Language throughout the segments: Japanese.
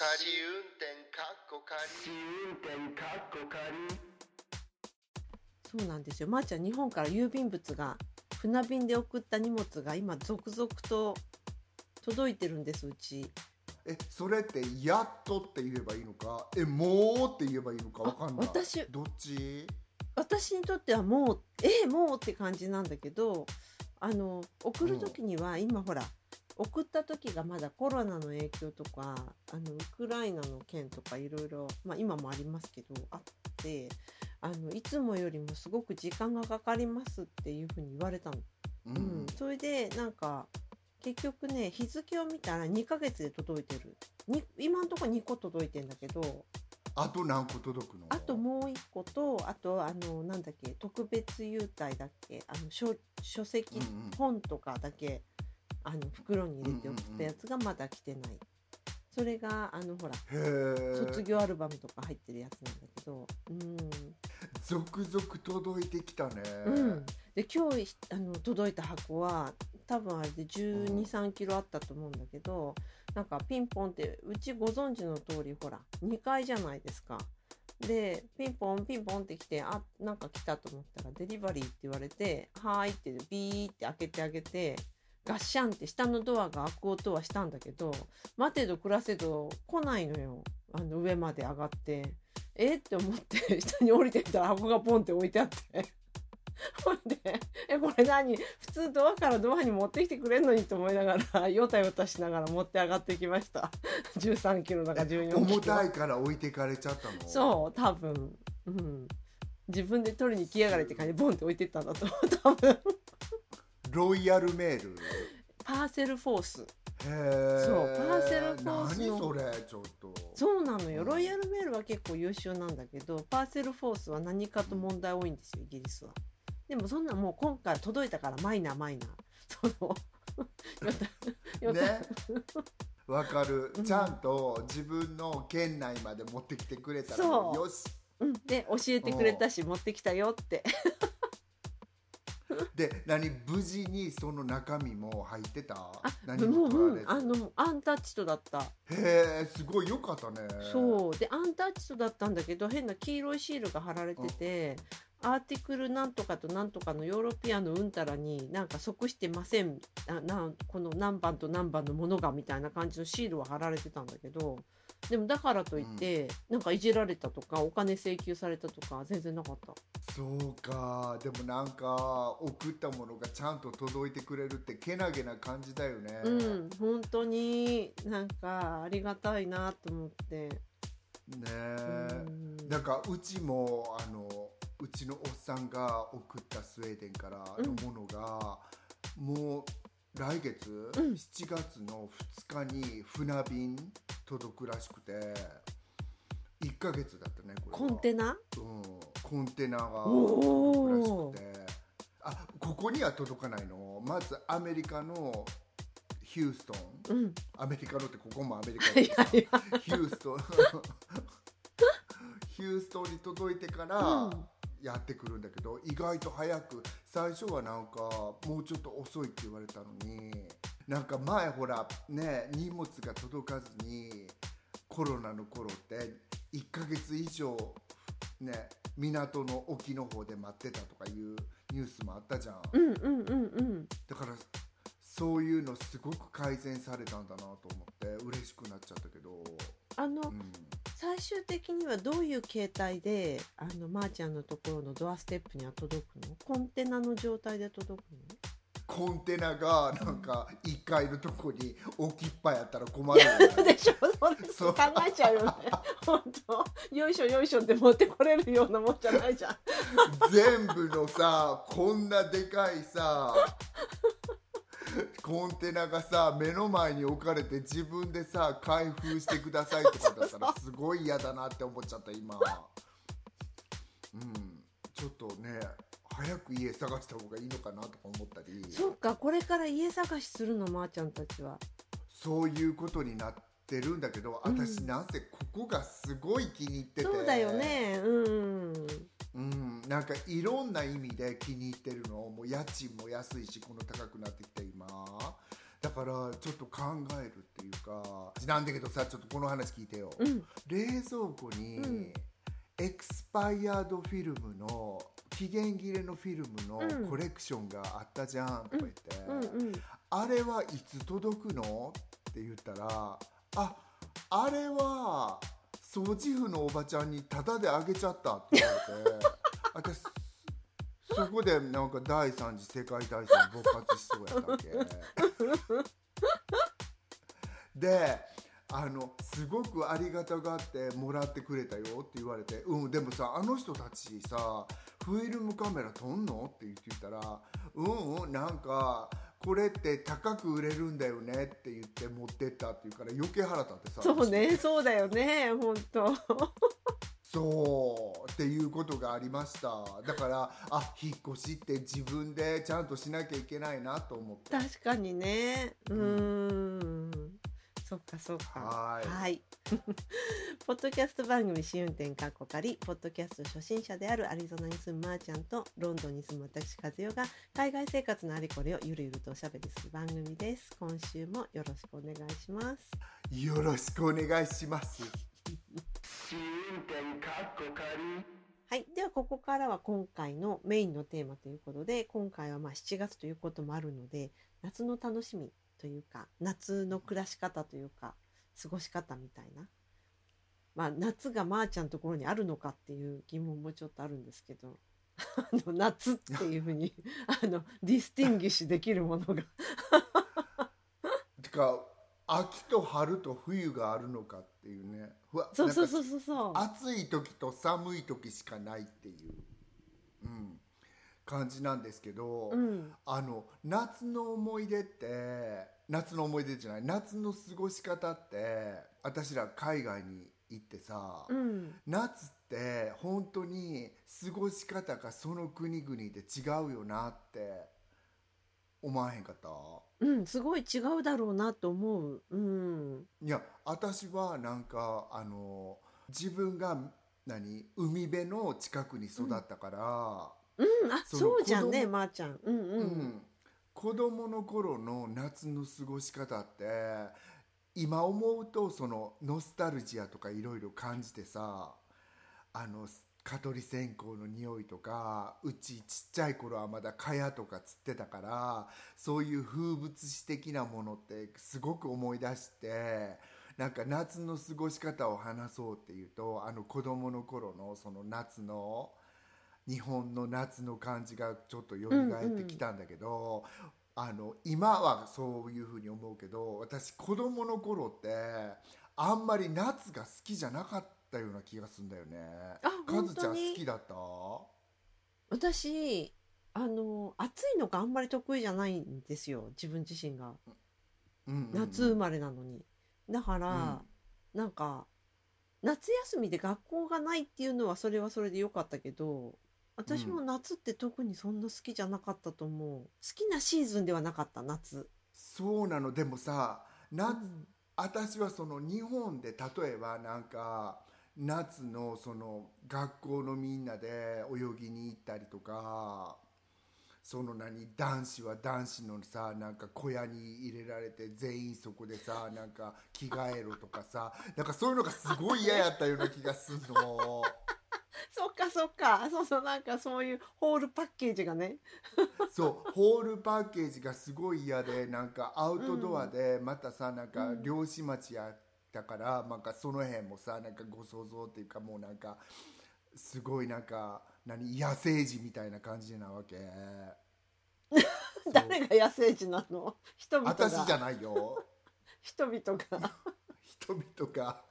仮運転かっこ仮。運転かっこ仮。そうなんですよ。まー、ちゃん日本から郵便物が船便で送った荷物が今続々と届いてるんですうち。えそれって「やっと」って言えばいいのか？えもうって言えばいいのかわかんない。あ私どっち？私にとってはもうえもうって感じなんだけどあの送る時には今ほら送った時がまだコロナの影響とかあのウクライナの件とかいろいろまあ今もありますけどあってあのいつもよりもすごく時間がかかりますっていうふうに言われたの。ううん、それでなんか結局ね日付を見たら2ヶ月で届いてる。に今のところ2個届いてんだけどあと何個届くの？あともう1個とあとあのなんだっけ特別優待だっけあの書書籍、うんうん。本とかだけあの袋に入れて送ったやつがまだ来てない、それがあのほら卒業アルバムとか入ってるやつなんだけど。うん続々届いてきたね、うん、で今日あの届いた箱は多分あれで1 2 3キロあったと思うんだけどなんかピンポンってうちご存知の通りほら2階じゃないですか。でピンポンピンポンって来てあなんか来たと思ったらデリバリーって言われて「はーい」ってビーって開けてあげてガッシャンって下のドアが開く音はしたんだけど待てど暮らせど来ないのよ。あの上まで上がって。えって思って 下に降りてみたら箱がポンって置いてあって。ほんでえこれ何？普通ドアからドアに持ってきてくれんのにと思いながらよたよたしながら持って上がってきました。13キロだか14キロ。重たいから置いてかれちゃったの？そう多分。うん。自分で取りに来やがれって感じでボンって置いてったんだと思う多分Royal Mail。 Parcelforce。へえそう Parcelforce の何それちょっと。そうなのよ。 Royal Mail は結構優秀なんだけど Parcelforce は何かと問題多いんですよイギリスは。でもそんなもう今回届いたからマイナーマイナー。その ね。わかる。うん。ちゃんと自分の県内まで持ってきてくれたらそう。よし。うん、で教えてくれたし持ってきたよって で何無事にその中身も入ってた？あ何もう、も取られず。うん、あのアンタッチとだった。へえすごいよかったね。そう。でアンタッチとだったんだけど変な黄色いシールが貼られててアーティクルなんとかとなんとかのヨーロピアンのうんたらになんか即してませんあなんこの何番と何番のものがみたいな感じのシールは貼られてたんだけどでもだからといって、なんかいじられたとかお金請求されたとか全然なかった。そうか。でもなんか送ったものがちゃんと届いてくれるってけなげな感じだよね、うん。本当になんかありがたいなと思って。ねうえん。なんかうちもあのうちのおっさんが送ったスウェーデンからのものが、もう来月、うん。7月の2日に船便届くらしくて。1ヶ月だったねこれは。コンテナ？うん、コンテナがお届くらーしくて。あここには届かないの？まずアメリカのヒューストン。うん。アメリカのってここもアメリカ いでヒューストン。ヒューストンに届いてからうんやってくるんだけど、意外と早く最初はなんかもうちょっと遅いって言われたのになんか前ほらね荷物が届かずにコロナの頃って1ヶ月以上ね港の沖の方で待ってたとかいうニュースもあったじゃん、うんうんうんうん。だからそういうのすごく改善されたんだなと思って嬉しくなっちゃったけど、あの、うん、最終的にはどういう形態であのまー、ちゃんのところのドアステップには届くの？コンテナの状態で届くコンテナがなんか1階のとこに置きっぱやったら困る でしょ？そう。考えちゃうよね。本当。よいしょよいしょって持ってこれるようなもんじゃないじゃん。全部のさこんなでかいさ コンテナがさ目の前に置かれて自分でさ開封してくださいとかだったらすごい嫌だなって思っちゃった今。うん。ちょっとね早く家探した方がいいのかなとか思ったり。そっかこれから家探しするのまー、ちゃんたちは。そういうことになってるんだけどうん。私なぜここがすごい気に入ってて。そうだよね。うんうん、なんかいろんな意味で気に入ってるのもう家賃も安いしこの高くなってきて今。だからちょっと考えるっていうか。なんだけどさちょっとこの話聞いてよ、うん。冷蔵庫に、うん。エクスパイアードフィルムの期限切れのフィルムうん。のコレクションがあったじゃんとか言って、うんうん。あれはいつ届くの？って言ったらああれは掃除婦のおばちゃんにタダであげちゃったって言われて私そこでなんか第三次世界大戦勃発しそうやったっけ。であのすごくありがたがってもらってくれたよって言われてうんでもさあの人たちさフィルムカメラ撮んの？って言ってたらうんうんなんかこれって高く売れるんだよねって言って持ってったって言うから余計腹立ってさ。そうねそうだよね本当。そうっていうことがありました。だからあ引っ越しって自分でちゃんとしなきゃいけないなと思って確かにね。うーんそっかそっか。はい。はい。ポッドキャスト番組試運転かっこかりポッドキャスト初心者であるアリゾナに住むまーちゃんとロンドンに住む私和代が海外生活のあれこれをゆるゆるとおしゃべりする番組です。今週もよろしくお願いします。よろしくお願いします。試運転かっこ仮。はい。では、ここからは今回のメインのテーマということで、今回はまあ7月ということもあるので、夏の楽しみというか、夏の暮らし方というか、過ごし方みたいな。まあ、夏がまーちゃんのところにあるのかっていう疑問もちょっとあるんですけど、あの夏っていうふうに、あの、 distinguish できるものが。てか秋と春と冬があるのかっていうねふわそうそうそうそうそう。暑い時と寒い時しかないっていう、うん、感じなんですけど、うん。あの夏の思い出って夏の思い出じゃない夏の過ごし方って私ら海外に行ってさ、うん。夏って本当に過ごし方がその国々で違うよなって思わへんかった？うん。すごい違うだろうなと思う。うん。いや私はなんかあの自分が何海辺の近くに育ったから、うん。あ、そうじゃんね、まーちゃん。うんうん。うん子供の頃の夏の過ごし方って今思うとそのノスタルジアとかいろいろ感じてさあの蚊取り線香の匂いとかうちちっちゃい頃はまだ蚊帳とか釣ってたからそういう風物詩的なものってすごく思い出してなんか夏の過ごし方を話そうっていうとあの子供の頃のその夏の日本の夏の感じがちょっと蘇ってきたんだけど、あの今はそういうふうに思うけど私子供の頃ってあんまり夏が好きじゃなかったような気がするんだよね。あカズちゃん好きだった？私あの暑いのがあんまり得意じゃないんですよ自分自身が。うんうんうん。夏生まれなのに、だから、なんか夏休みで学校がないっていうのはそれはそれで良かったけど私も夏って特にそんな好きじゃなかったと思う。好きなシーズンではなかった夏、そうなの。でもさ夏、うん。私はその日本で例えばなんか夏のその学校のみんなで泳ぎに行ったりとかその何男子は男子のさなんか小屋に入れられて全員そこでさ なんか着替えろとかさなんかそういうのがすごい嫌やったような気がするの。そっかそっか。そうそうなんかそういうホールパッケージがね。そうホールパッケージがすごい嫌でなんかアウトドアでまたさなんかうん。漁師町やったからなんかその辺もさなんかご想像っていうかもうなんかすごいなんか何野生児みたいな感じなわけ。誰が野生児なの？人々が。私じゃないよ。人々が。人々が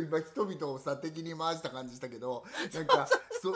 今人々をさ敵に回した感じしたけど なんかそ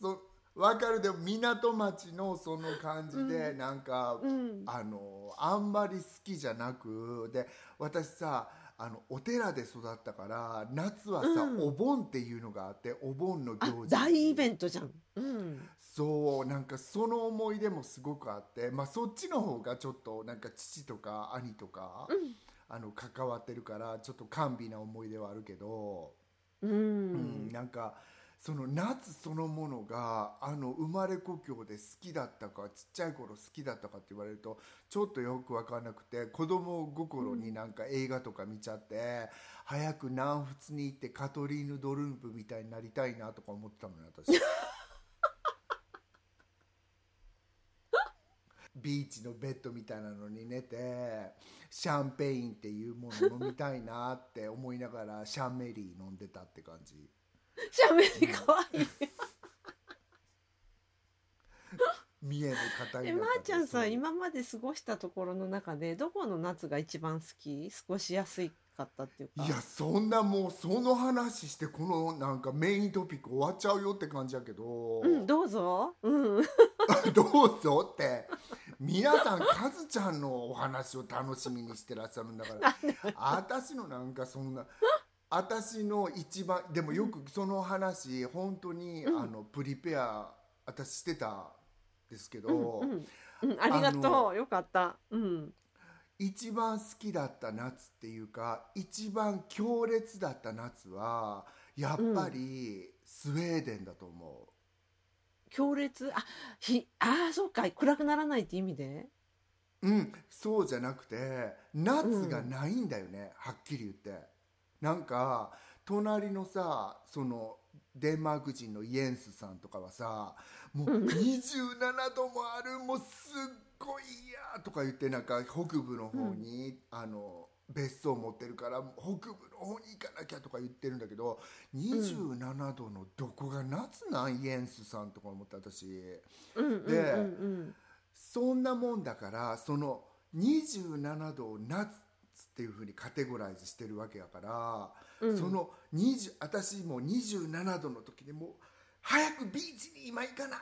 そ分かる。でも港町のその感じで、なんか、うん。あのあんまり好きじゃなくで私さあのお寺で育ったから夏はさ、うん。お盆っていうのがあってお盆のあ行事。大イベントじゃん。うん。そうなんかその思い出もすごくあってまあそっちの方がちょっとなんか父とか兄とか、うんあの関わってるからちょっと甘美な思い出はあるけど、ううんんなんかその夏そのものがあの生まれ故郷で好きだったかちっちゃい頃好きだったかって言われるとちょっとよく分かんなくて子供心になんか映画とか見ちゃって、早く南仏に行ってカトリーヌ・ドルンプみたいになりたいなとか思ってたのよ私 ビーチのベッドみたいなのに寝てシャンペインっていうもの飲みたいなって思いながら シャンメリー飲んでたって感じ。シャメリかわいい。見える方えまー、ちゃんさ今まで過ごしたところの中でどこの夏が一番好き？過ごしやすかったっていうか。いやそんなもうその話してこのなんかメイントピック終わっちゃうよって感じやけど、うんどうぞ。うん。どうぞって皆さんカズちゃんのお話を楽しみにしてらっしゃるんだから。私のなんかそんな私の一番でもよくその話本当に、うんあのプリペア私してたんですけど、うんうんうん、ありがあとのうよかった。うん。一番好きだった夏っていうか一番強烈だった夏はやっぱりスウェーデンだと思う。強烈。あひあーそうか。暗くならないって意味で？うん、そうじゃなくて夏がないんだよね、はっきり言って。なんか隣のさそのデンマーク人のイエンスさんとかはさもううん。27度もあるもうすっごい嫌とか言ってなんか北部の方に、あの別荘持ってるから北部の方に行かなきゃとか言ってるんだけど27度のどこが夏なんイエンスさんとか思って私。うんうんうんでうん。そんなもんだからその27度を夏っていうふうにカテゴライズしてるわけやから、うん。その20私も27度の時にもう早くビーチに今行かな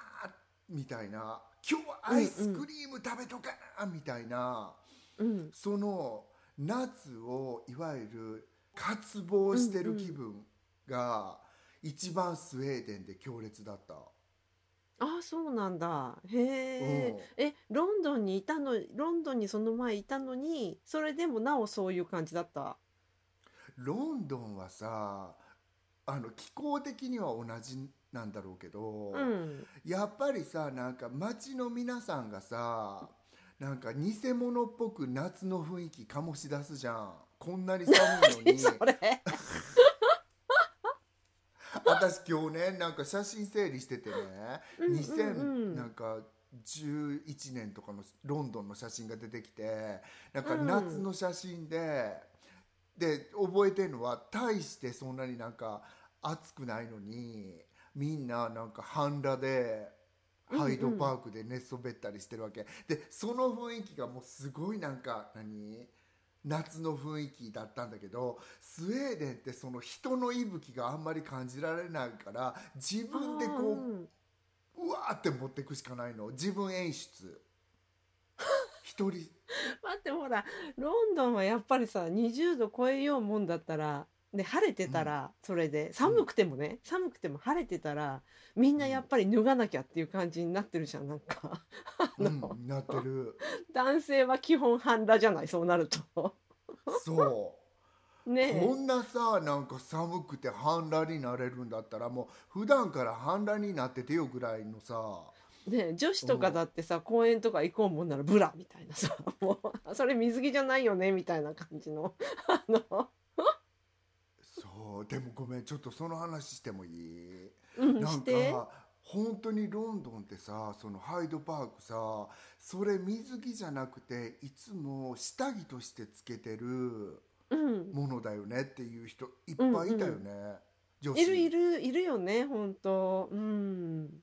みたいな。今日はアイスクリーム食べとかなみたいな、うん。その夏をいわゆる渇望してる気分が一番スウェーデンで強烈だった。あそうなんだ。へえうん。えロンドンにいたのロンドンにその前いたのにそれでもなおそういう感じだった？ロンドンはさあの気候的には同じなんだろうけど、うん。やっぱりさなんか街の皆さんがさなんか偽物っぽく夏の雰囲気醸し出すじゃん。こんなに寒いのに。それ。私今日ねなんか写真整理しててね。うんうんうん。2000なんか11年とかのロンドンの写真が出てきてなんかうん。夏の写真で、で覚えてるのは大してそんなになんか暑くないのにみんななんか半裸でうんうんハイドパークで寝そべったりしてるわけ、でその雰囲気がもうすごいなんか何？夏の雰囲気だったんだけどスウェーデンってその人の息吹があんまり感じられないから自分でこう、うん。うわーって持っていくしかないの。自分演出。一人。待ってほらロンドンはやっぱりさ20度超えようもんだったらで晴れてたらそれで寒くてもね、寒くても晴れてたらみんなやっぱり脱がなきゃっていう感じになってるじゃんなんか。あうの、んなってる。男性は基本半裸じゃないそうなると。そう。ねこんなさなんか寒くて半裸になれるんだったらもう普段から半裸になっててよぐらいのさ。ね女子とかだってさ公園とか行こうもんならブラみたいなさもう それ水着じゃないよねみたいな感じの。あの、でもごめんちょっとその話してもいい？うん、なんか本当にロンドンってさそのハイドパークさそれ水着じゃなくていつも下着としてつけてるうん。ものだよねっていう人いっぱいいたよね、女子。いるいるいるよね本当。うん。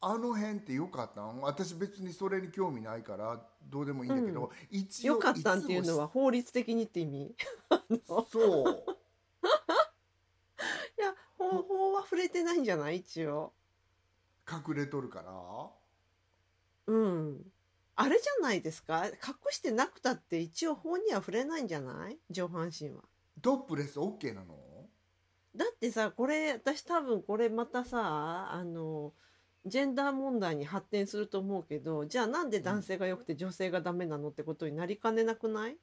あの辺ってよかった？ん私別にそれに興味ないからどうでもいいんだけど、うん。一応よかったんっていうのは法律的にって意味？そう いや法法は触れてないんじゃない？一応。隠れとるから。うん。あれじゃないですか？隠してなくたって一応法には触れないんじゃない？上半身は。トップレス OK なの？だってさこれ私多分これまたさあのジェンダー問題に発展すると思うけどじゃあなんで男性が良くて女性がダメなのってことになりかねなくない？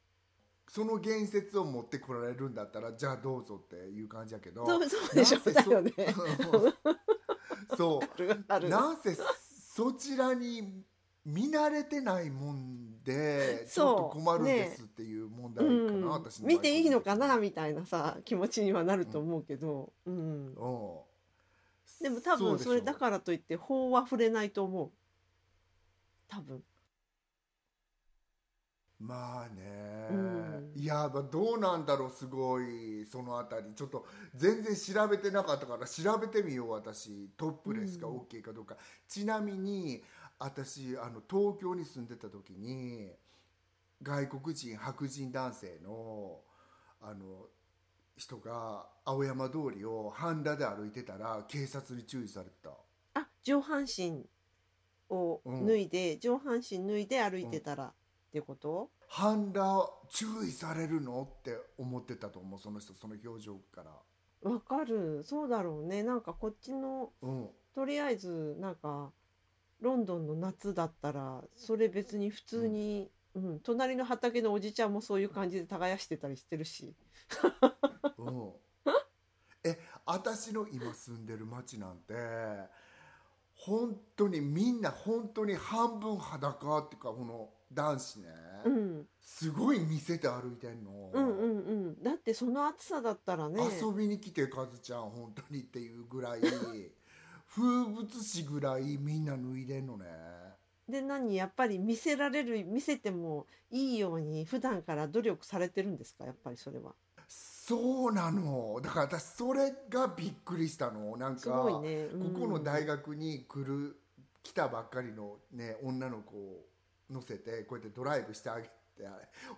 その言説を持ってこられるんだったらじゃあどうぞっていう感じやけどそうそうでしょだよね。そうなんせそちらに見慣れてないもんでちょっと困るんですっていう問題うかな、ん。私の場合。見ていいのかなみたいなさ気持ちにはなると思うけど、うん、うん。でも多分それだらからといって法は触れないと思う。多分まあね、うん。いやまあどうなんだろうすごいそのあたり。ちょっと全然調べてなかったから調べてみよう私。トップレスがうん。OK かどうか、ちなみに私あの東京に住んでた時に外国人白人男性のあの人が青山通りを半裸で歩いてたら警察に注意されてた。あ上半身を脱いで、上半身脱いで歩いてたらってこと、半裸注意されるの？って思ってたと思うその人その表情から。わかる。そうだろうね。なんかこっちのうん。とりあえずなんかロンドンの夏だったらそれ別に普通に、うん。隣の畑のおじちゃんもそういう感じで耕してたりしてるし。うん。え私の今住んでる町なんて本当にみんな本当に半分裸っていうかこの男子ね、うん、すごい見せて歩いてんの、うんうんうん。だってその暑さだったらね。遊びに来てカズちゃん本当にっていうぐらい 風物詩ぐらいみんな脱いでんのね。で何？やっぱり見せられる見せてもいいように普段から努力されてるんですか？やっぱりそれは。そうなの。だから私それがびっくりしたの。なんかすごいね、うん。ここの大学に来る来たばっかりのね女の子を乗せてこうやってドライブしてあげて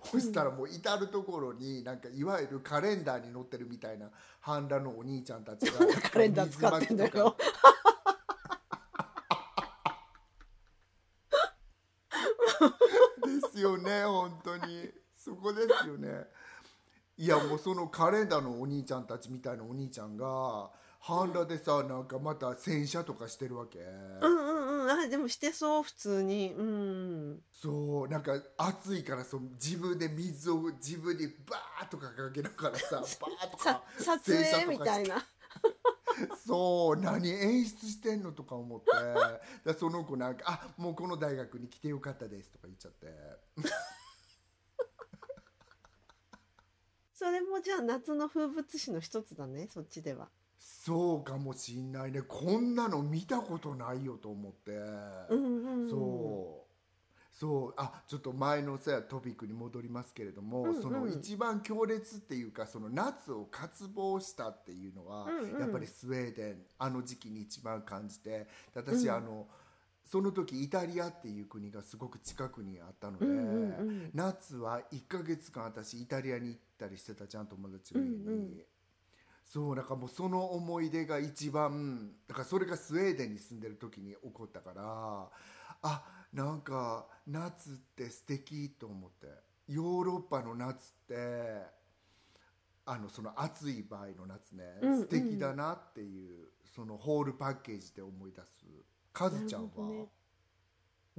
そしたらもう至る所になんかいわゆるカレンダーに載ってるみたいな半裸のお兄ちゃんたちが カレンダー使ってんだよ。ですよね本当に。そこですよね。いやもうそのカレンダーのお兄ちゃんたちみたいなお兄ちゃんが半裸でさなんかまた洗車とかしてるわけ、うんうんうんあでもしてそう普通に。うん。そうなんか暑いからそう自分で水を自分にバーッとかかけながらさバーッと さか撮影みたいな。そう何演出してんのとか思って。でその子なんか「あもうこの大学に来てよかったです」とか言っちゃって。それもじゃあ夏の風物詩の一つだねそっちではそうかもしんないね。こんなの見たことないよと思って、うんうんうん。そう。そう。あちょっと前のさトピックに戻りますけれども、うんうん。その一番強烈っていうかその夏を渇望したっていうのは、うんうん。やっぱりスウェーデンあの時期に一番感じて私、うん。あのその時イタリアっていう国がすごく近くにあったので、うんうんうん夏は1ヶ月間私イタリアに行ったりしてたじゃん友達の家に、うんうんそうなんかもうその思い出が一番だからそれがスウェーデンに住んでる時に起こったからあなんか夏って素敵と思ってヨーロッパの夏ってあのその暑い場合の夏ね、うんうん。素敵だなっていうそのホールパッケージで思い出す。カズちゃんは、ね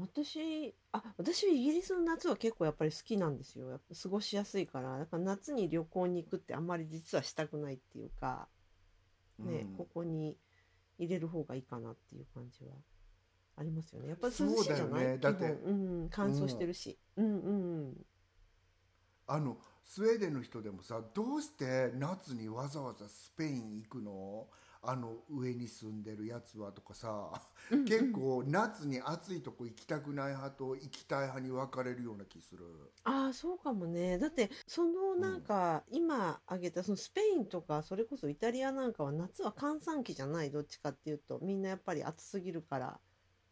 私あ私イギリスの夏は結構やっぱり好きなんですよ。やっぱ過ごしやすいから。だから夏に旅行に行くってあんまり実はしたくないっていうかね、うん。ここに入れる方がいいかなっていう感じはありますよね。やっぱりそうだよ涼しいじゃない、ねだってうん、乾燥してるし、うん、うんうん。あのスウェーデンの人でもさどうして夏にわざわざスペイン行くの？あの上に住んでるやつはとかさ、うん結構夏に暑いとこ行きたくない派と行きたい派に分かれるような気する。ああそうかもね。だってそのなんか、今挙げたそのスペインとかそれこそイタリアなんかは夏は閑散期じゃないどっちかっていうと。みんなやっぱり暑すぎるから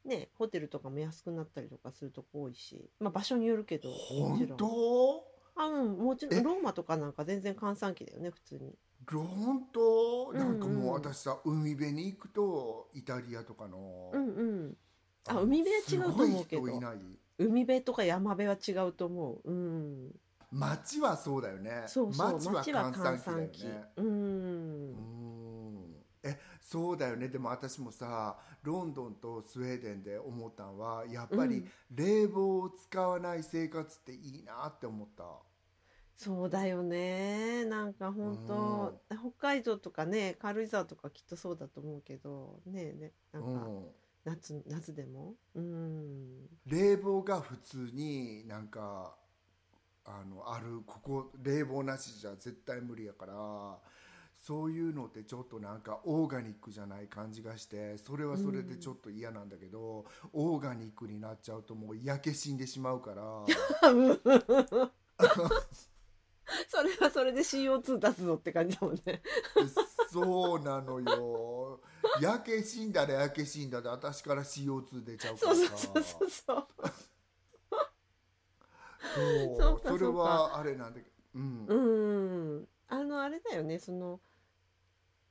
ねホテルとかも安くなったりとかするとこ多いし。まあ場所によるけど本当？あうんもちろえ？んローマとかなんか全然閑散期だよね普通に本当？なんかもう私さ海辺に行くとイタリアとかの、うんうん。あ海辺は違うと思うけど。海辺とか山辺は違うと思う。うん。街はそうだよね。そうそう街は閑閑散散期期だよね。うん。うん。えそうだよね。でも私もさロンドンとスウェーデンで思ったのはやっぱりうん。冷房を使わない生活っていいなって思った、そうだよね。なんか本当北海道とかね軽井沢とかきっとそうだと思うけどねえねなんかうん。夏夏でも？うん。冷房が普通になんかあのあるここ冷房なしじゃ絶対無理やからそういうのってちょっとなんかオーガニックじゃない感じがしてそれはそれでちょっと嫌なんだけど、オーガニックになっちゃうともう焼け死んでしまうから それはそれで CO2 出すぞって感じだもんね。そうなのよ。焼け死んだら焼け死んだで私から CO2 出ちゃうかそうらさそうそうそう。そう。そうそれはあれなんだけど。うん、うん。あのあれだよね。その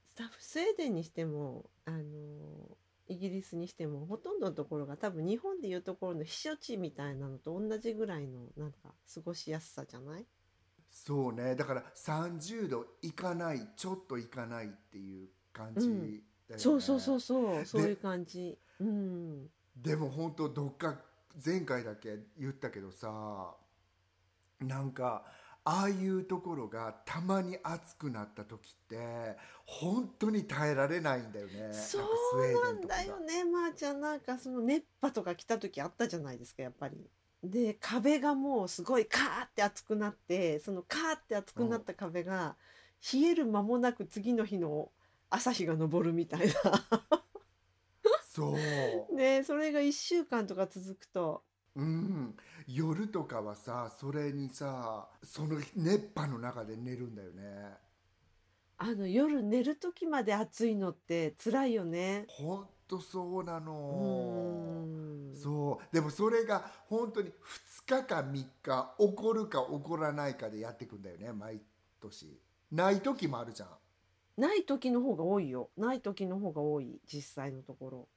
スタッフスウェーデンにしてもあのイギリスにしてもほとんどのところが多分日本でいうところの避暑地みたいなのと同じぐらいのなんか過ごしやすさじゃない？そうね。だから30度いかないちょっといかないっていう感じだよね、そうそうそうそうそういう感じ。うん。でも本当どっか前回だけ言ったけどさなんかああいうところがたまに暑くなった時って本当に耐えられないんだよね。そうなんだよね。まー、ちゃんなんかその熱波とか来た時あったじゃないですかやっぱり。で壁がもうすごいカーって熱くなってそのカーって熱くなった壁が冷える間もなく次の日の朝日が昇るみたいそう。な でそれが1週間とか続くと。うん、夜とかはさそれにさその熱波の中で寝るんだよね。あの夜寝る時まで暑いのって辛いよね。ほんとそうなうのん。そう。でもそれが本当に2日か3日起こるか起こらないかでやっていくんだよね毎年。ない時もあるじゃん。ない時の方が多いよ。ない時の方が多い実際のところ。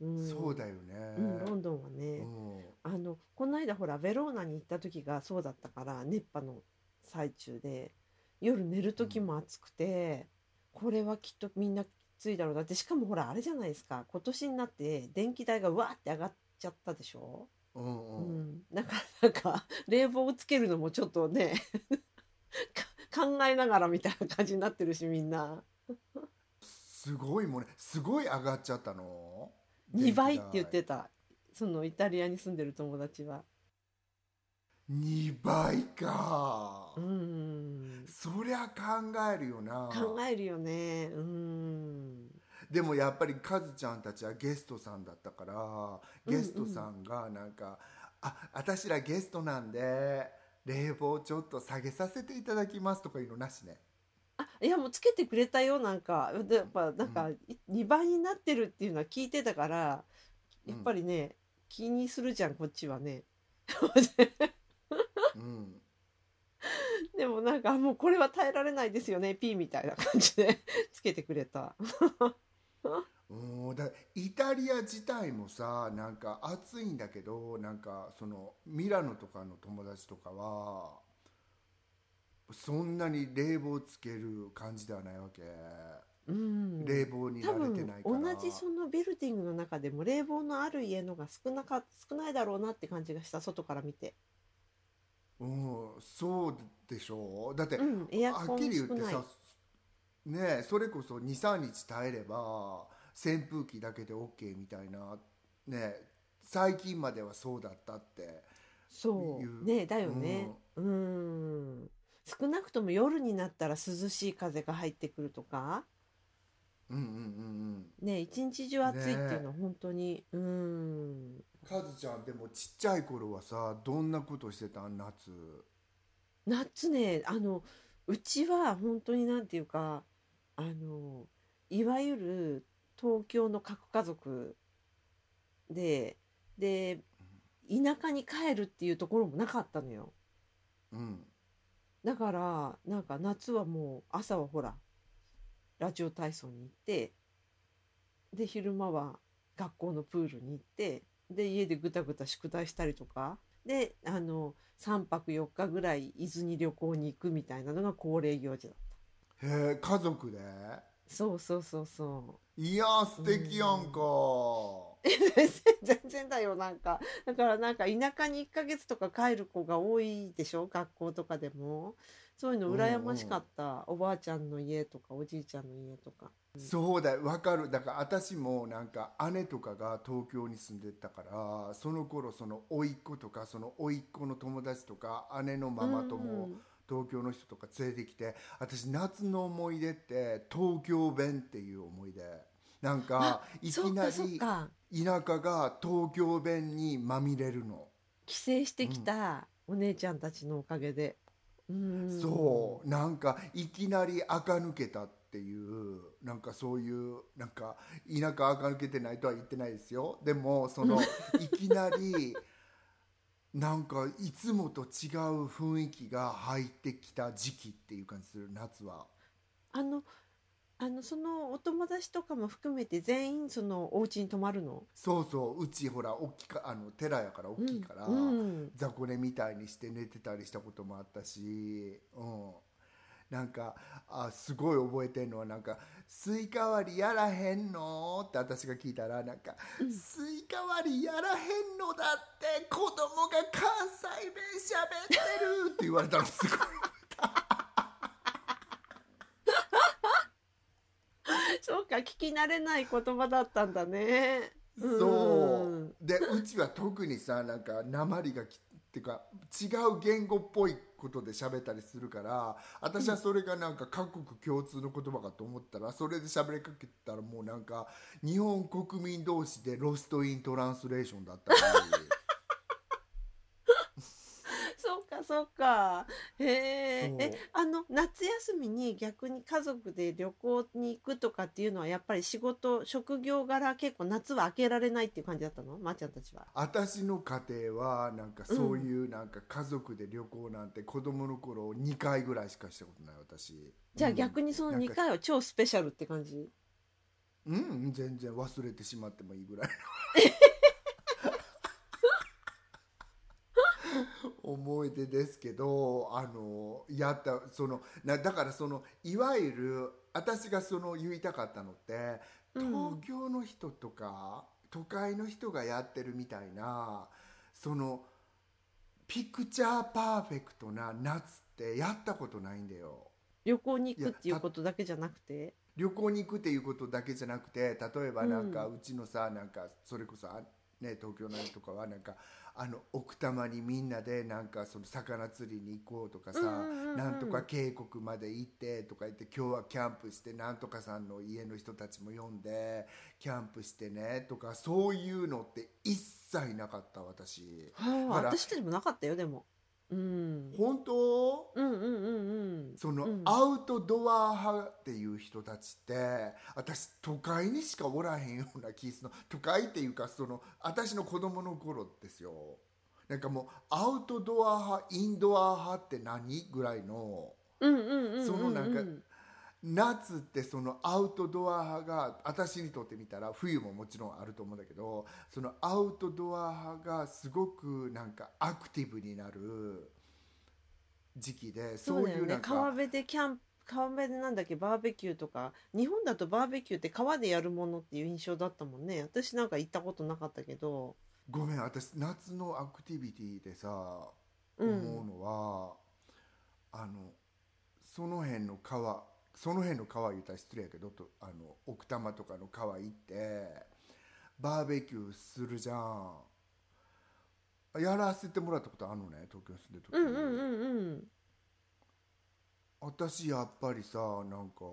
うん。そうだよね。うん、ロンドンはね、うん。あのこの間ほらベローナに行った時がそうだったから熱波の最中で。夜寝る時も暑くて、これはきっとみんなきついだろうなって。しかもほらあれじゃないですか。今年になって電気代がうわーって上がっちゃったでしょ、うんううん。ん、だからなんか冷房をつけるのもちょっとね か考えながらみたいな感じになってるしみんな。すごいもんねすごい上がっちゃったの？2倍って言ってた。そのイタリアに住んでる友達は。2倍か、うん。そりゃ考えるよな。考えるよね。うん。でもやっぱりカズちゃんたちはゲストさんだったからゲストさんがなんか「あ私らゲストなんで冷房ちょっと下げさせていただきます」とかいうのなしね。あいやもうつけてくれたよなんか。でやっぱなんか2倍になってるっていうのは聞いてたからやっぱりね、気にするじゃんこっちはねうん。でもなんかもうこれは耐えられないですよね P みたいな感じで つけてくれた。うんだイタリア自体もさなんか暑いんだけどなんかそのミラノとかの友達とかはそんなに冷房つける感じではないわけ、うん。冷房に多慣れて分ないから。同じそのビルディングの中でも冷房のある家のが少なか少ないだろうなって感じがした外から見てうんそうでしょう？だって、うんエアコンはっきり言ってさねえそれこそ23日耐えれば扇風機だけで OK みたいなねえ最近まではそうだったってそいう。うねだよね。うん。少なくとも夜になったら涼しい風が入ってくるとか？うんうんうんうん。ね一日中暑いっていうのは本当に、うんカズちゃんでもちっちゃい頃はさどんなことしてた？ん夏。夏ねあのうちは本当になんていうかあのいわゆる東京の核家族でで田舎に帰るっていうところもなかったのよ。うん。だからなんか夏はもう朝はほらラジオ体操に行ってで昼間は学校のプールに行ってで家でぐたぐた宿題したりとか。であの3泊4日ぐらい伊豆に旅行に行くみたいなのが恒例行事だった。へえ家族で？そうそうそうそいや素敵やんか、全然全然だよなんか。だからなんか田舎に1ヶ月とか帰る子が多いでしょ学校とかでもそういうの羨ましかった、おばあちゃんの家とかおじいちゃんの家とか。そうだよ。わかる。だから私もなんか姉とかが東京に住んでたからその頃その甥っ子とかその甥っ子の友達とか姉のママ友、うん東京の人とか連れてきて私夏の思い出って東京弁っていう思い出。なんかいきなりか田舎が東京弁にまみれるの、帰省してきたお姉ちゃんたちのおかげで、うんそう。なんかいきなり垢抜けたっていうなんかそういうなんか田舎垢抜けてないとは言ってないですよ。でもその いきなりなんかいつもと違う雰囲気が入ってきた時期っていう感じする夏は。あのあのそのお友達とかも含めて全員そのお家に泊まるの？そうそう。うちほら大きかあの寺やから大きいから、うん。うん雑魚寝みたいにして寝てたりしたこともあったし、うん、なんかあすごい覚えてんのはなんか「スイカ割りやらへんの?」って私が聞いたらなんか「スイカ割りやらへんのだって子供が関西弁しゃべってる」って言われたのすごいそうか聞き慣れない言葉だったんだね。そう、ん。でうちは特にさなんか鉛がきっていうか違う言語っぽいことで喋ったりするから私はそれがなんか各国共通の言葉かと思ったらそれで喋りかけたらもうなんか日本国民同士でロストイントランスレーションだったりそうか。へえ。あの夏休みに逆に家族で旅行に行くとかっていうのはやっぱり仕事職業柄結構夏は開けられないっていう感じだったの？まー、ちゃんたちは。私の家庭はなんかそういうなんか家族で旅行なんて子供の頃2回ぐらいしかしたことない私。じゃあ逆にその2回は超スペシャルって感じ？うん、うん、全然忘れてしまってもいいぐらいの 思い出ですけどあのやったそのなだからそのいわゆる私がその言いたかったのってうん東京の人とか、都会の人がやってるみたいなそのピクチャーパーフェクトな夏ってやったことないんだよ。旅行に行くっていいうやことだけじゃなくて旅行に行くっていうことだけじゃなくて？例えばなんかううちのさなんかそれこそあね東京のとかはなんかあの奥多摩にみんなでなんかその魚釣りに行こうとかさ、なんとか渓谷まで行ってとか言って今日はキャンプしてなんとかさんの家の人たちも呼んでキャンプしてねとかそういうのって一切なかった私。は私たちもなかったよでもうん。本当？うんうんうんうん。その、うん。アウトドア派っていう人たちって私都会にしかおらへんような気するの。都会っていうかその私の子供の頃ですよ。なんかもうアウトドア派インドア派って何ぐらいの？んうんうんうん。そのなんか夏ってそのアウトドア派が私にとってみたら冬ももちろんあると思うんだけどそのアウトドア派がすごくなんかアクティブになる時期でそそういうなんか川辺でキャンプ川辺でなんだっけバーベキューとか日本だとバーベキューって川でやるものっていう印象だったもんね。私なんか行ったことなかったけど。ごめん私夏のアクティビティでさ、うん。思うのはあのその辺の川その辺の川言ったら失礼やけどとあの奥多摩とかの川行ってバーベキューするじゃん。やらせてもらったことあるのね東京に住んでる時に、うんうんうんうん。私やっぱりさなんか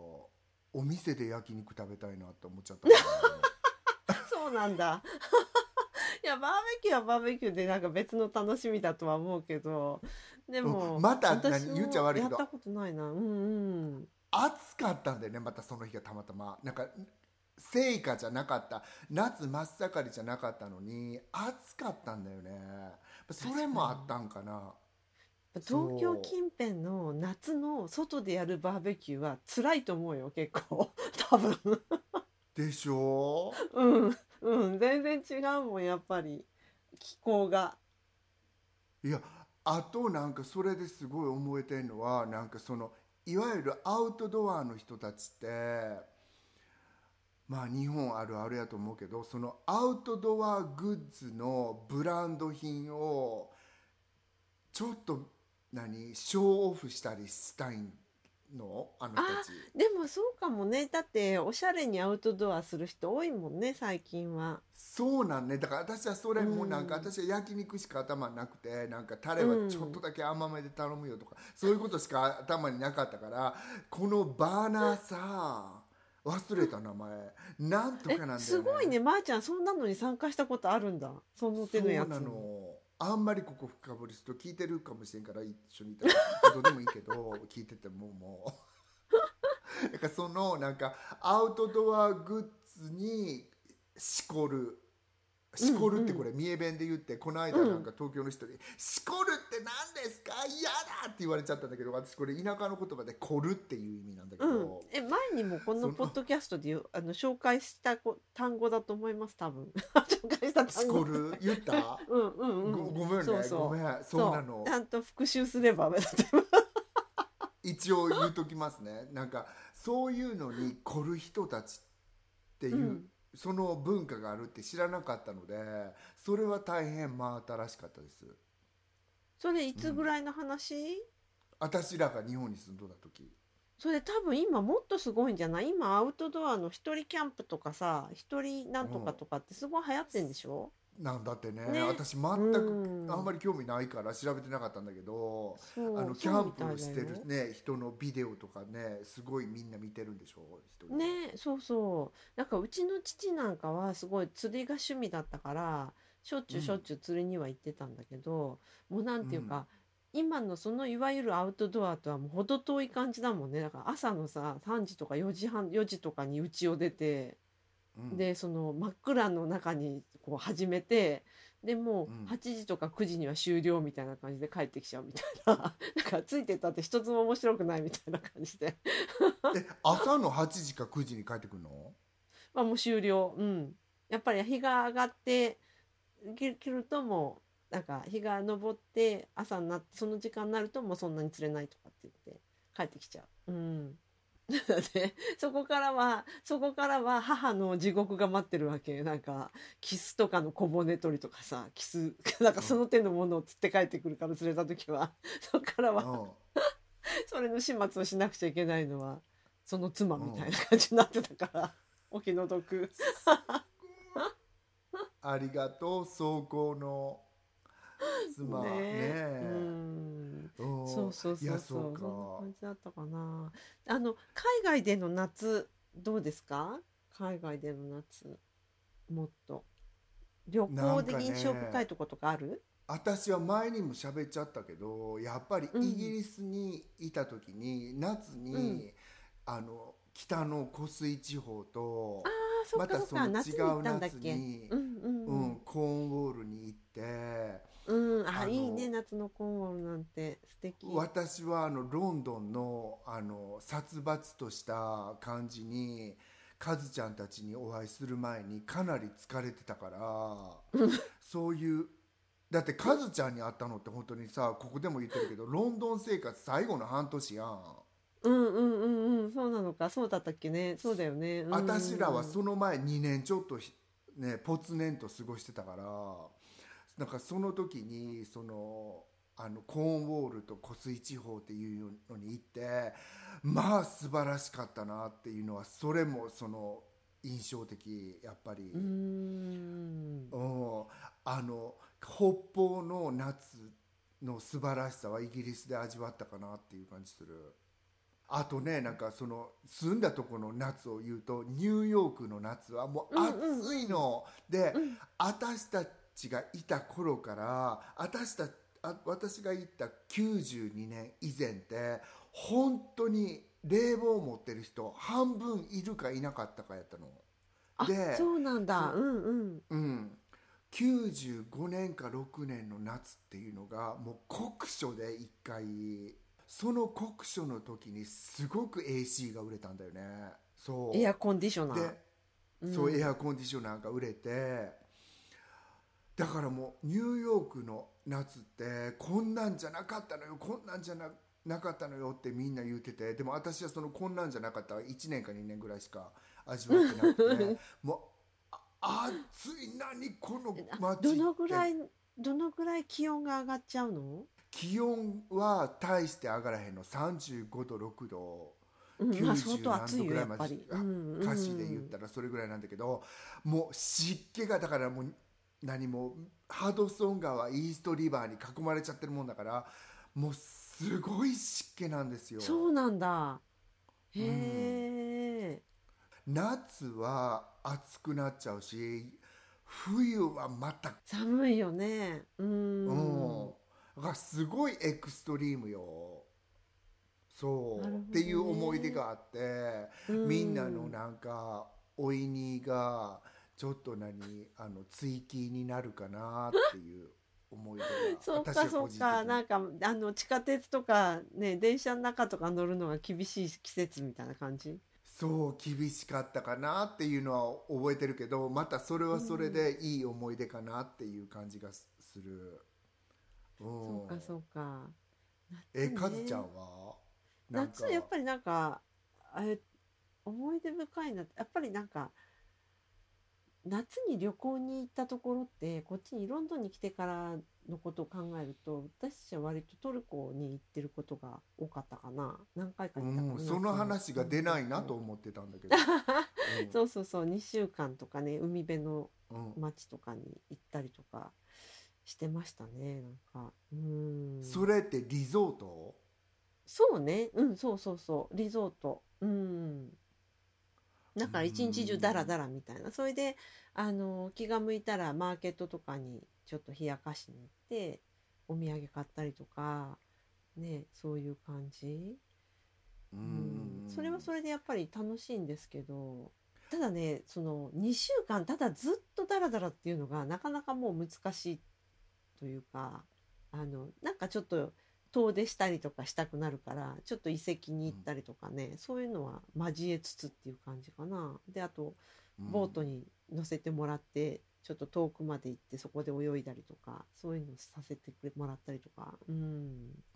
お店で焼肉食べたいなって思っちゃったね。そうなんだ。いやバーベキューはバーベキューでなんか別の楽しみだとは思うけど。でもうんまた私何言っちゃ悪いけど。やったことないな。うんうん暑かったんだよねまたその日がたまたま。なんか聖火じゃなかった。夏真っ盛りじゃなかったのに暑かったんだよね。それもあったんかな。東京近辺の夏の外でやるバーベキューは辛いと思うよ結構。多分。でしょ？うんうん。全然違うもんやっぱり。気候が。いやあとなんかそれですごい思えてるのはなんかそのいわゆるアウトドアの人たちってまあ日本あるあるやと思うけどそのアウトドアグッズのブランド品をちょっと何ショーオフしたりしたいんの？あの人たち。でもそうかもね。だっておしゃれにアウトドアする人多いもんね最近は。そうなんね。だから私はそれもなんか、うん私は焼肉しか頭になくてなんかタレはちょっとだけ甘めで頼むよとか、そういうことしか頭になかったからこのバーナーさ忘れた名前。なんとかなんだよね。えすごいね。まー、ちゃんそんなのに参加したことあるんだ。その手のやつそうなのあんまりここ深掘りすると聞いてるかもしれんから一緒にいたらどうでもいいけど 聞いててももう。だかそのなんかアウトドアグッズにしこるしこるってこれ三重弁で言ってこの間なんか東京の人に「しこるって何ですか？嫌だ!」って言われちゃったんだけど私これ田舎の言葉で「こる」っていう意味なんだけうん。ど、え前にもこそののポッドキャストでよあの紹介したこ単語だと思います多分。紹介したし単語こる？言った？うんうんうん。ごごめんね。そうそう。ごめん。そうなの。ちゃんと復習すれば 一応言うときますね。なんかそういうのに凝る人たちっていう、うんその文化があるって知らなかったのでそれは大変真新しかったです。それいつぐらいの話、私らが日本に住んどった時。それ多分今もっとすごいんじゃない？今アウトドアの一人キャンプとかさ一人なんとかとかってすごい流行ってんでしょ、なんだってね。ね。私全うん。くあんまり興味ないから調べてなかったんだけど、そうあのキャンプしてるね人のビデオとかねすごいみんな見てるんでしょ一人でねそうそう。なんかうちの父なんかはすごい釣りが趣味だったからしょっちゅうしょっちゅう釣りには行ってたんだけど、もうなんていうか、今のそのいわゆるアウトドアとはもう程遠い感じだもんね。だから朝のさ3時とか4時半4時とかに家を出て、うん。でその真っ暗の中にこう始めてでもうん。う8時とか9時には終了みたいな感じで帰ってきちゃうみたいな。なんかついてったって一つも面白くないみたいな感じで。え朝の8時か9時に帰ってくるの？ま あもう終了。うん。やっぱり日が上がってき切るともうなんか日が昇って朝になってその時間になるともうそんなに釣れないとかって言って帰ってきちゃう。うんで そこからはそこからは母の地獄が待ってるわけ。なんかキスとかの小骨取りとかさキス なんかその手のものを釣って帰ってくるから釣れた時はそこからは。うん。それの始末をしなくちゃいけないのはその妻みたいな感じになってたから、お気の毒。ありがとう走行の妻。ね。ねそうそうそうそう。そんな感じだったかな。あの海外での夏どうですか？海外での夏もっと。旅行で印象深いとことかある？私は前にも喋っちゃったけどやっぱりイギリスにいた時に、夏に、うん。あの北の湖水地方とまたその違う夏にうんうんううん。ん、コーンウォールに行ってうん、あいいね夏のコーンウォールなんて。素敵。私はあのロンドンのあの殺伐とした感じにカズちゃんたちにお会いする前にかなり疲れてたからそういうだってカズちゃんに会ったのって本当にさここでも言ってるけどロンドン生活最後の半年やん、うんうんうんうん。そうなのか。そうだったっけね。そうだよね、うん。私らはその前2年ちょっとひねぽつねんと過ごしてたからなんかその時にそのあのコーンウォールと湖水地方っていうのに行ってまあ素晴らしかったなっていうのはそれもその印象的やっぱり、うーん。うん。あの北方の夏の素晴らしさはイギリスで味わったかなっていう感じする。あとねなんかその住んだとこの夏を言うとニューヨークの夏はもう暑いの、で、うん。私たちがいた頃から私たあ私が行った92年以前って本当に冷房を持ってる人半分いるかいなかったかやったの。あでそうなんだ。う。んうん。うん、95年か6年の夏っていうのがもう酷暑で1回その酷暑の時にすごく AC が売れたんだよね。そう。エアコンディショナー。で、うん。そうエアコンディショナーが売れてだからもうニューヨークの夏ってこんなんじゃなかったのよこんなんじゃななかったのよってみんな言っててでも私はそのこんなんじゃなかった1年か2年ぐらいしか味わってなくて もうあ暑い何このあ街どのぐらいどのぐらい気温が上がっちゃうの？気温は大して上がらへんの。35度6度。うん、まあ相90当暑いよ何度ぐらいまで歌詞で言ったらそれぐらいなんだけど、もう湿気がだからもう何もハドソン川イーストリバーに囲まれちゃってるもんだからもうすごい湿気なんですよそうなんだ。うんへえ。夏は暑くなっちゃうし冬はまた寒いよね。うん。うんだからすごいエクストリームよそう、ねっていう思い出があってうんみんなのなんかおいにがちょっと何あの追記になるかなっていう思い出が そう私かそうか。なんかあの地下鉄とかね電車の中とか乗るのが厳しい季節みたいな感じ？そう厳しかったかなっていうのは覚えてるけどまたそれはそれでいい思い出かなっていう感じがすする、うん、そうかそうか。ね。かずちゃんは？夏やっぱりなんかあれ思い出深いなやっぱりなんか夏に旅行に行ったところってこっちにロンドンに来てからのことを考えると私たちは割とトルコに行ってることが多かったかな。何回か行ったかな、うん、その話が出ないなと思ってたんだけど、そうそうそう。2週間とかね海辺のうんうん町とかに行ったりとかしてましたね。なんかうん。それってリゾート？そうね。うんそうそうそう。リゾート。うんだから一日中ダラダラみたいな。それであの気が向いたらマーケットとかにちょっと冷やかしに行ってお土産買ったりとかねそういう感じ。ううん。ん。それはそれでやっぱり楽しいんですけどただねその2週間ただずっとダラダラっていうのがなかなかもう難しいというかあのなんかちょっと遠出したりとかしたくなるからちょっと遺跡に行ったりとかね、そういうのは交えつつっていう感じかな。であとボートに乗せてもらってちょっと遠くまで行ってそこで泳いだりとかそういうのさせてくれもらったりとか。うん。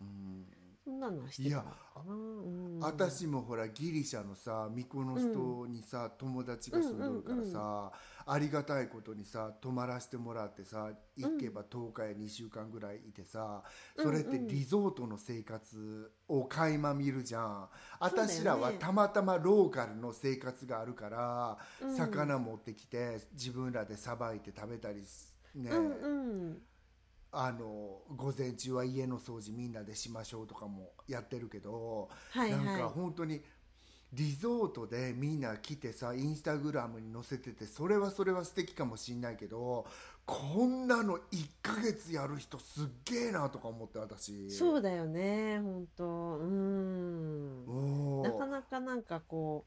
うんそんなのはしてたかな。うん。私もほらギリシャのさミコノス島にさ、友達が住んどるからさ、ありがたいことにさ泊まらせてもらってさ行けば10日や2週間ぐらいいてさ、それってリゾートの生活を垣間見るじゃん、私らはたまたまローカルの生活があるから、うん。魚持ってきて自分らでさばいて食べたりすね、うんうんあの午前中は家の掃除みんなでしましょうとかもやってるけど、はいはい。なんか本当にリゾートでみんな来てさインスタグラムに載せててそれはそれは素敵かもしんないけどこんなの1ヶ月やる人すっげえなとか思って私。そうだよね本当。うん。なかなかなんかこ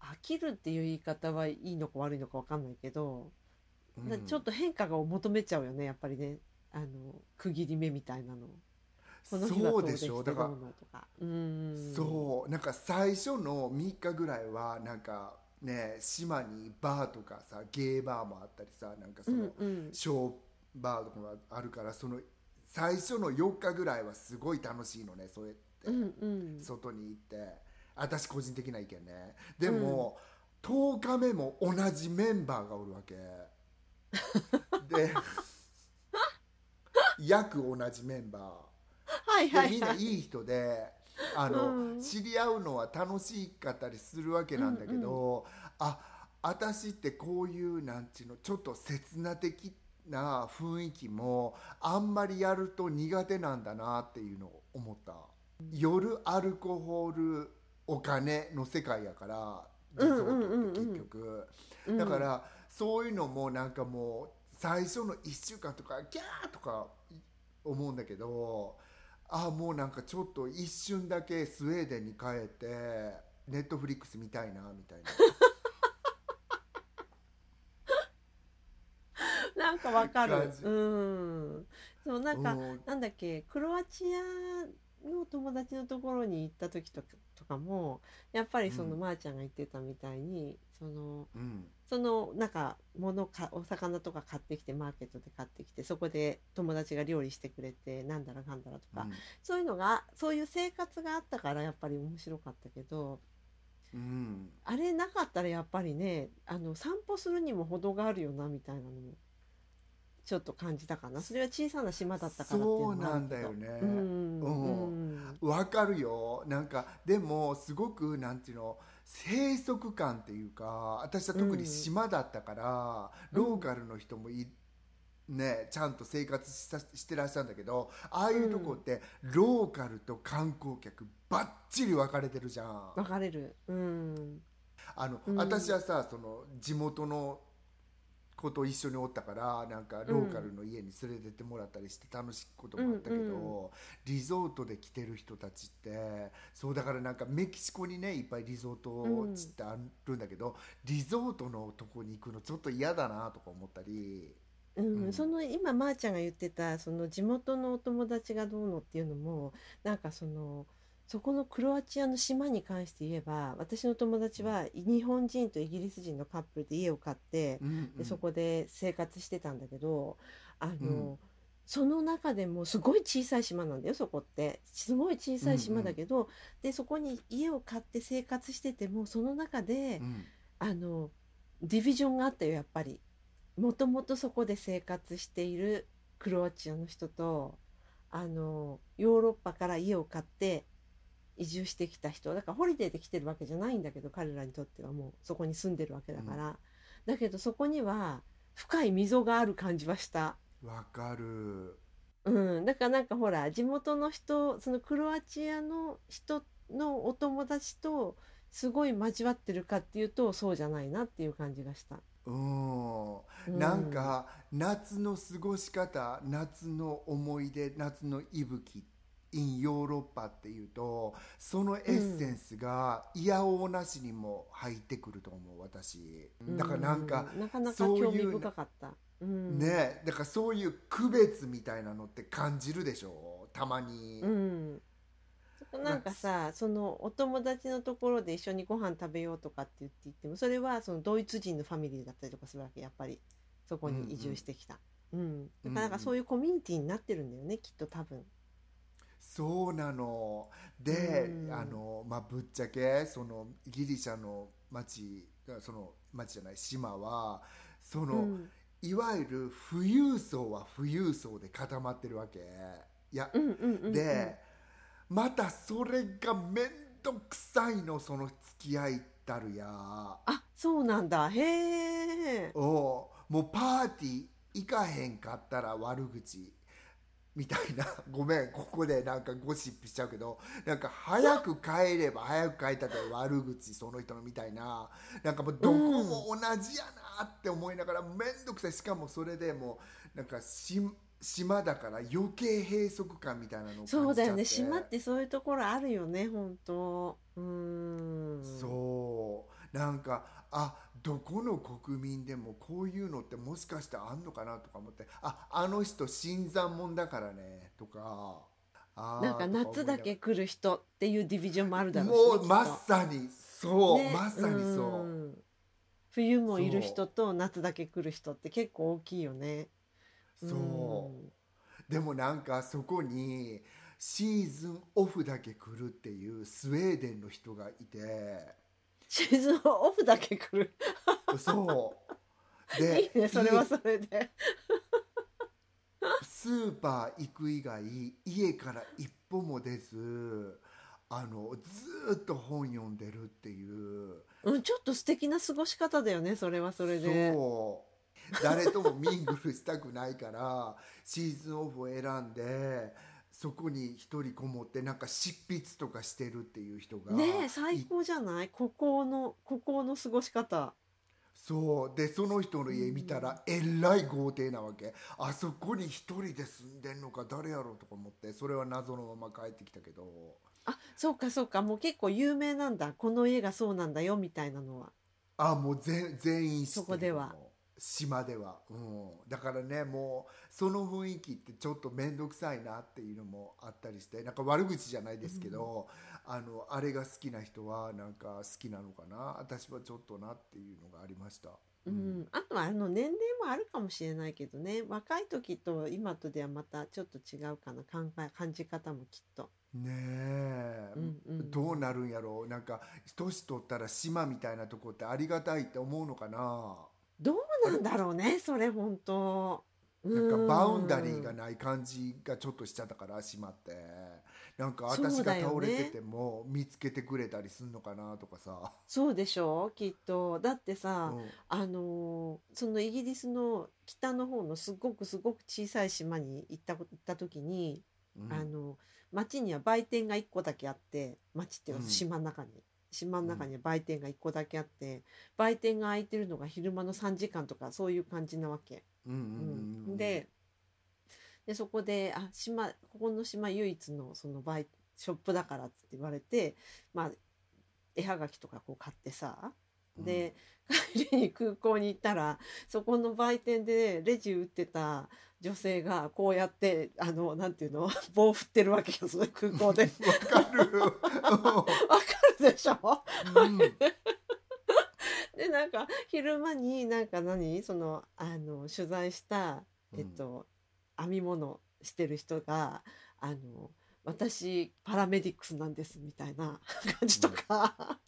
う飽きるっていう言い方はいいのか悪いのか分かんないけど、なうん。ちょっと変化を求めちゃうよねやっぱりねあの区切り目みたいなの。そうでしょ？だからそう。なんか最初の3日ぐらいはなんかね島にバーとかさゲーバーもあったりさなんかその、うんうん。ショーバーとかがあるからその最初の4日ぐらいはすごい楽しいのねそうやって、うんうん。外に行って。私個人的な意見ね。でも、10日目も同じメンバーがおるわけ。で約同じメンバはいーでみんはいはないいい人で あの、うん。知り合うのは楽しかったりするわけなんだけど、あ私ってこういうなんちゅうのちょっと刹那的な雰囲気もあんまりやると苦手なんだなっていうのを思った。夜アルコールお金の世界やからリゾートって結局、うん。だからそういうのもなんかもう最初の1週間とかギャーとか思うんだけどあもうなんかちょっと一瞬だけスウェーデンに帰ってネットフリックス見たいなみたいな。なんかわかる。うん。そうなんかう。んなんだっけクロアチアの友達のところに行った時とかとかもやっぱりそのうん。まーちゃんが言ってたみたいに、そのうんそのなんか物かお魚とか買ってきてマーケットで買ってきてそこで友達が料理してくれてなんだらかんだらとか、そういうのがそういう生活があったからやっぱり面白かったけどうん。あれなかったらやっぱりねあの散歩するにも程があるよなみたいなのもちょっと感じたかな。それは小さな島だったからっていうそうなんだよね。うん。うん。うん。わかるよ。なんかでもすごくなんていうの閉塞感っていうか私は特に島だったから、うん。ローカルの人もいねちゃんと生活しさしてらっしゃるんだけどああいうとこって、ローカルと観光客ばっちり分かれてるじゃん。分かれる。うん。あの、うん。私はさその地元の子と一緒におったからなんかローカルの家に連れてってもらったりして楽しいこともあったけど、うんうリゾートで来てる人たちってそうだからなんかメキシコにねいっぱいリゾート地ってあるんだけど、リゾートのとこに行くのちょっと嫌だなとか思ったり。うんうん。その今まーちゃんが言ってたその地元のお友達がどうのっていうのもなんかそのそこのクロアチアの島に関して言えば私の友達は日本人とイギリス人のカップルで家を買ってうんうん。でそこで生活してたんだけどあの、うん。その中でもすごい小さい島なんだよそこって。すごい小さい島だけど、でそこに家を買って生活しててもその中で、うん。あのディビジョンがあったよやっぱり。もともとそこで生活しているクロアチアの人とあのヨーロッパから家を買って移住してきた人だからホリデーで来てるわけじゃないんだけど彼らにとってはもうそこに住んでるわけだから、だけどそこには深い溝がある感じはした。わかる。うん、だからなんかほら地元の人そのクロアチアの人のお友達とすごい交わってるかっていうとそうじゃないなっていう感じがした。うん。うん。なんか夏の過ごし方夏の思い出夏の息吹 in ヨーロッパっていうとそのエッセンスが嫌おうなしにも入ってくると思う私だからなんか、うんなかなかそういう興味深かった。うん、ねだからそういう区別みたいなのって感じるでしょたまに、うん。そこなんかさそのお友達のところで一緒にご飯食べようとかって言って言ってもそれはそのドイツ人のファミリーだったりとかするわけやっぱりそこに移住してきた。うん、だからなんかそういうコミュニティになってるんだよねきっと多分。そうなの。で、うん。あのまあぶっちゃけそのギリシャの町その町じゃない島はその、うん。いわゆる富裕層は富裕層で固まってるわけ。いや、うんうんうんうん、でまたそれが面倒くさいのその付き合いたるや。あそうなんだ。へえ。をもうパーティー行かへんかったら悪口みたいな。ごめん。ここでなんかゴシップしちゃうけど。なんか早く帰れば早く帰ったって悪口その人のみたいな。なんかもうどこも同じやなって思いながら面倒くさい。しかもそれでもうなんかし島だから余計閉塞感みたいなのを感じちゃって。そうだよね。島ってそういうところあるよね本当。うーん。そう。なんかあどこの国民でもこういうのってもしかしてあんのかなとか思ってああの人新参者だからねとかなんか夏だけ来る人っていうディビジョンもあるだろうし、ね、もうまさにそう、ねまさにそう、ん。冬もいる人と夏だけ来る人って結構大きいよね。そう。でもなんかそこにシーズンオフだけ来るっていうスウェーデンの人がいてシーズンオフだけ来る。そういいねそれはそれで。スーパー行く以外家から一歩も出ずあのずーっと本読んでるっていう。うんちょっと素敵な過ごし方だよねそれはそれで。そう。誰ともミングルしたくないからシーズンオフを選んでそこに一人こもってなんか執筆とかしてるっていう人がねえい最高じゃない？孤高の孤高の過ごし方。そう。でその人の家見たらえらい豪邸なわけ。あそこに一人で住んでんのか誰やろうとか思ってそれは謎のまま帰ってきたけど。あそうかそうか。もう結構有名なんだ。この家がそうなんだよみたいなのは。あもう全全員知ってるそこでは島では、うん、だからねもうその雰囲気ってちょっと面倒くさいなっていうのもあったりしてなんか悪口じゃないですけど、あのあれが好きな人はなんか好きなのかな。私はちょっとなっていうのがありました。うん、あとはあの年齢もあるかもしれないけどね。若い時と今とではまたちょっと違うかな。考え感じ方もきっと。ねえ、うんうん。どうなるんやろう。なんか年取ったら島みたいなとこってありがたいって思うのかな。どうなんだろうねそれ本当。なんかバウンダリーがない感じがちょっとしちゃったから島って。なんか私が倒れてても見つけてくれたりすんのかなとかさ、そうでしょ？うきっと。だってさ、うん。あのーそのイギリスの北の方のすごくすごく小さい島に行ったこ行った時に、うん。あの町には売店が1個だけあって町っていうかうん。島の中に、島の中には売店が1個だけあって売店が開いてるのが昼間の3時間とかそういう感じなわけ。ででそこであ島ここの島唯一のそのバイショップだからって言われて、まあ、絵はがきとかこう買ってさで、帰りに空港に行ったらそこの売店でレジ売ってた女性がこうやってあのなんていうの？棒振ってるわけよその空港で。わかる。わかるでしょ？うん。でなんか昼間になんか何？そのあの取材した、えっと編み物してる人があの私パラメディックスなんですみたいな感じとか。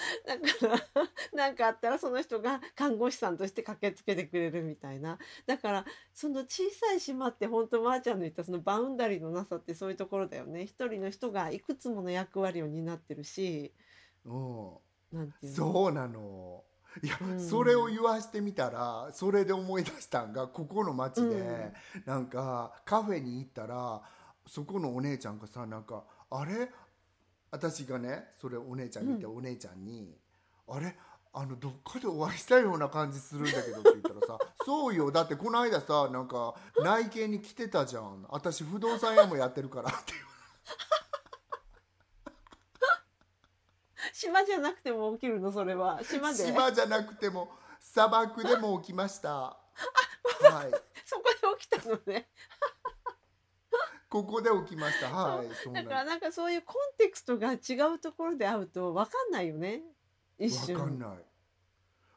だから なんかあったらその人が看護師さんとして駆けつけてくれるみたいな。だからその小さい島って本当まーちゃんの言ったそのバウンダリーのなさってそういうところだよね。一人の人がいくつもの役割を担ってるし。うん。なんていうの？そうなの。いや、うん。それを言わしてみたらそれで思い出したんがここの町で、なんかカフェに行ったらそこのお姉ちゃんがさなんかあれ？私がねそれお姉ちゃんに言って、お姉ちゃんに「あれ？あのどっかでお会いしたような感じするんだけど」って言ったらさ「そうよ。だってこの間さなんか内見に来てたじゃん。私不動産屋もやってるから」って 島じゃなくても起きるの？それは。島で。島じゃなくても砂漠でも起きました。はい。そこで起きたのねここで起きました。はい、そうだからなんかそういうコンテクストが違うところで会うと分かんないよね。一瞬。わかんな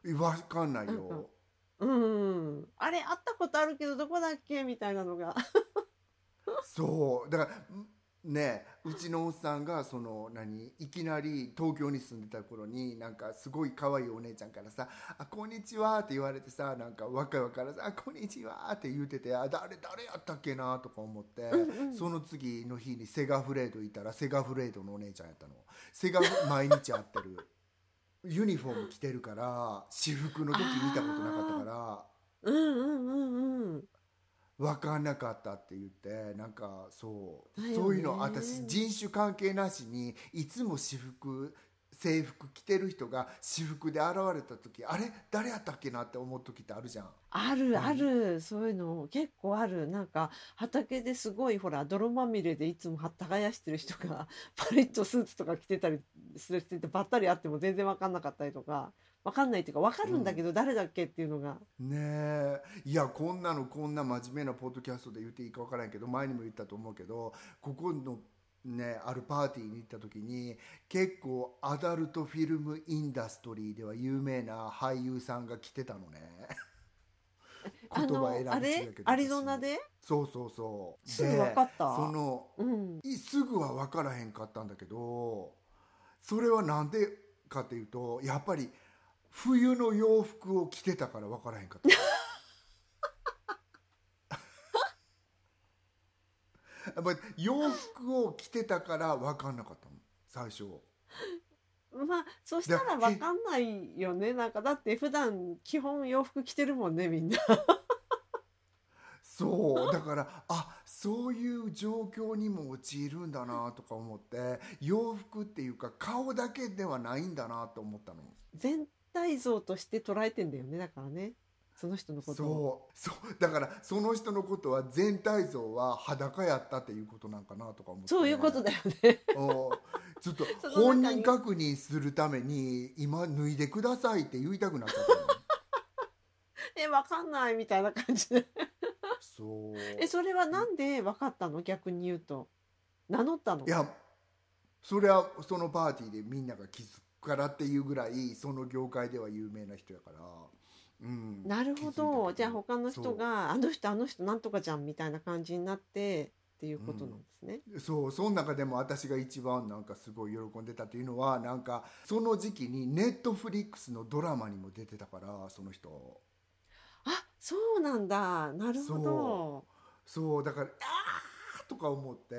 い。わかんないよ。うん。あれ会ったことあるけどどこだっけ？みたいなのが。そう、だから。んねうちのおっさんがその何いきなり東京に住んでた頃になんかすごい可愛いお姉ちゃんからさ「あこんにちは」って言われてさなんか若い若からさ「あこんにちは」って言うてて「あ誰誰やったっけな」とか思って、その次の日にセガフレードいたらセガフレードのお姉ちゃんやったの。セガフ 毎日会ってる。ユニフォーム着てるから私服の時見たことなかったから。うんうんうんうん分かんなかったって言ってなんかそう、ね。そういうの私人種関係なしにいつも私服制服着てる人が私服で現れた時あれ？誰やったっけなって思う時ってあるじゃん。あるある。そういうの結構ある。なんか畑ですごいほら泥まみれでいつも耕してる人がパリッとスーツとか着てたりするしててばったり会っても全然分かんなかったりとか分かんないっていうか分かるんだけど誰だっけっていうのが、ねえ。いやこんなのこんな真面目なポッドキャストで言っていいか分からんけど前にも言ったと思うけどここのねあるパーティーに行った時に結構アダルトフィルムインダストリーでは有名な俳優さんが来てたのね。あのあ選び違れうけどアリゾナで？そうそうそう。すぐ分かった。でそのうん。いすぐは分からへんかったんだけどそれはなんでかっていうとやっぱり冬の洋服を着てたから分からへんかった。やっぱり洋服を着てたから分かんなかったの最初まあそしたら分かんないよね。なんかだって普段基本洋服着てるもんねみんな。そう。だからあそういう状況にも陥るんだなとか思って洋服っていうか顔だけではないんだなと思ったの。全体像として捉えてんだよねだからね。その人のことを。そう。そう。だからその人のことは全体像は裸やったっていうことなんかなとか思って、そういうことだよね。おちょっと 本人確認するために今脱いでくださいって言いたくなっちゃったの。え分かんないみたいな感じで。そう。えそれはなんで分かったの？逆に言うと。名乗ったの？いやそれはそのパーティーでみんなが気づくからっていうぐらいその業界では有名な人やから、うん、なるほど。じゃあ他の人があの人あの人なんとかじゃんみたいな感じになってっていうことなんですね。そうその中でも私が一番なんかすごい喜んでたというのはなんかその時期にネットフリックスのドラマにも出てたからその人。あそうなんだ。なるほど。そうだからあーとか思って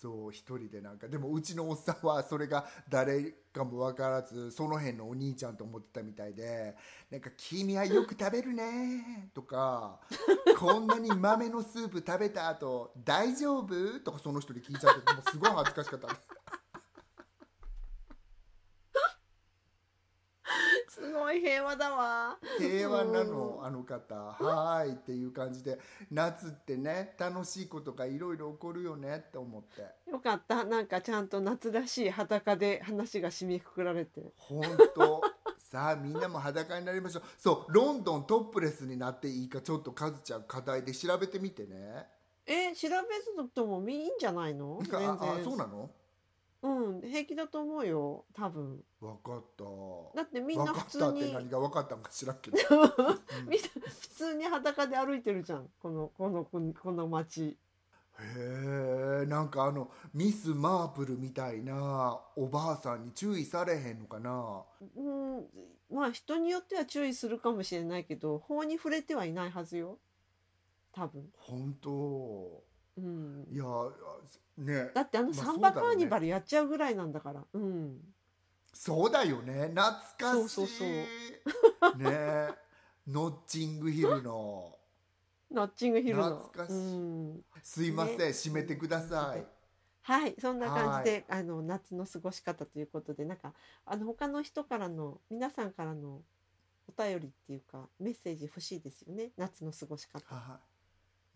そう一人でなんかでもうちのおっさんはそれが誰かも分からずその辺のお兄ちゃんと思ってたみたいで なんか「君はよく食べるね」とか「こんなに豆のスープ食べた後大丈夫?」とかその人に聞いちゃってもうすごい恥ずかしかったすごい平和だわ。平和なのあの方。はーいっていう感じで。夏ってね楽しいことがいろいろ起こるよねって思って。よかった。なんかちゃんと夏らしい裸で話が締めくくられて。本当。さあみんなも裸になりましょう。そうロンドントップレスになっていいかちょっとカズちゃん課題で調べてみてね。え調べずともいいんじゃないの？全然。ああそうなの？うん平気だと思うよ多分。分かっただってみんな分か普通ったってに何が分かったんか知らんけど、みんな普通に裸で歩いてるじゃんこのこのこのこの街。へえんかあのミス・マープルみたいなおばあさんに注意されへんのかな？うんまあ人によっては注意するかもしれないけど法に触れてはいないはずよ多分。本当うん。いやね。だってあのまあサンバカーニバルやっちゃうぐらいなんだから。うん。そうだよね。懐かしい。そうそうそう。ね。ノッチングヒルの。ナッチングヒルの。懐かしい。うん。すいません、ね。締めてください。はい、そんな感じで、あの夏の過ごし方ということで、なんかあの他の人からの皆さんからのお便りっていうかメッセージ欲しいですよね。夏の過ごし方。はい、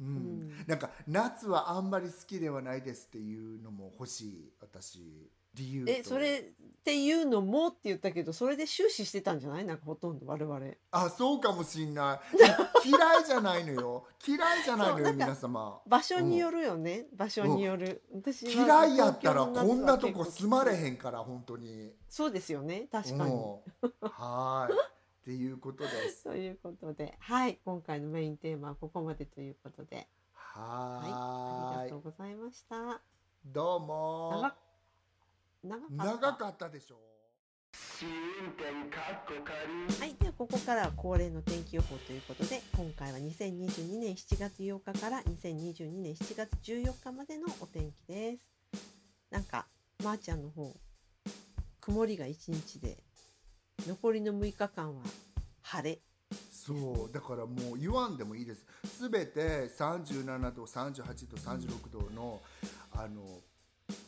うんうんなんか夏はあんまり好きではないですっていうのも欲しい私理由とえ、それっていうのもって言ったけど、それで終始してたんじゃない？なんかほとんど我々。あそうかもしんない 嫌いじゃないのよ嫌いじゃないのよ皆様場所によるよね。場所による。私は嫌いやったらこんなとこ住まれへんから本当にそうですよね。確かに。うんはーいっていうことです。ということで、はい、今回のメインテーマはここまでということで、はい、あはーい。りがとうございました。どうも。長長かった。長かったでしょ試運転かっこ仮。はい、ではここからは恒例の天気予報ということで今回は2022年7月8日から2022年7月14日までのお天気です。なんかまー、ちゃんの方曇りが1日で残りの6日間は。晴れ。そうだからもう言わんでもいいです。すべて37度38度36度のあの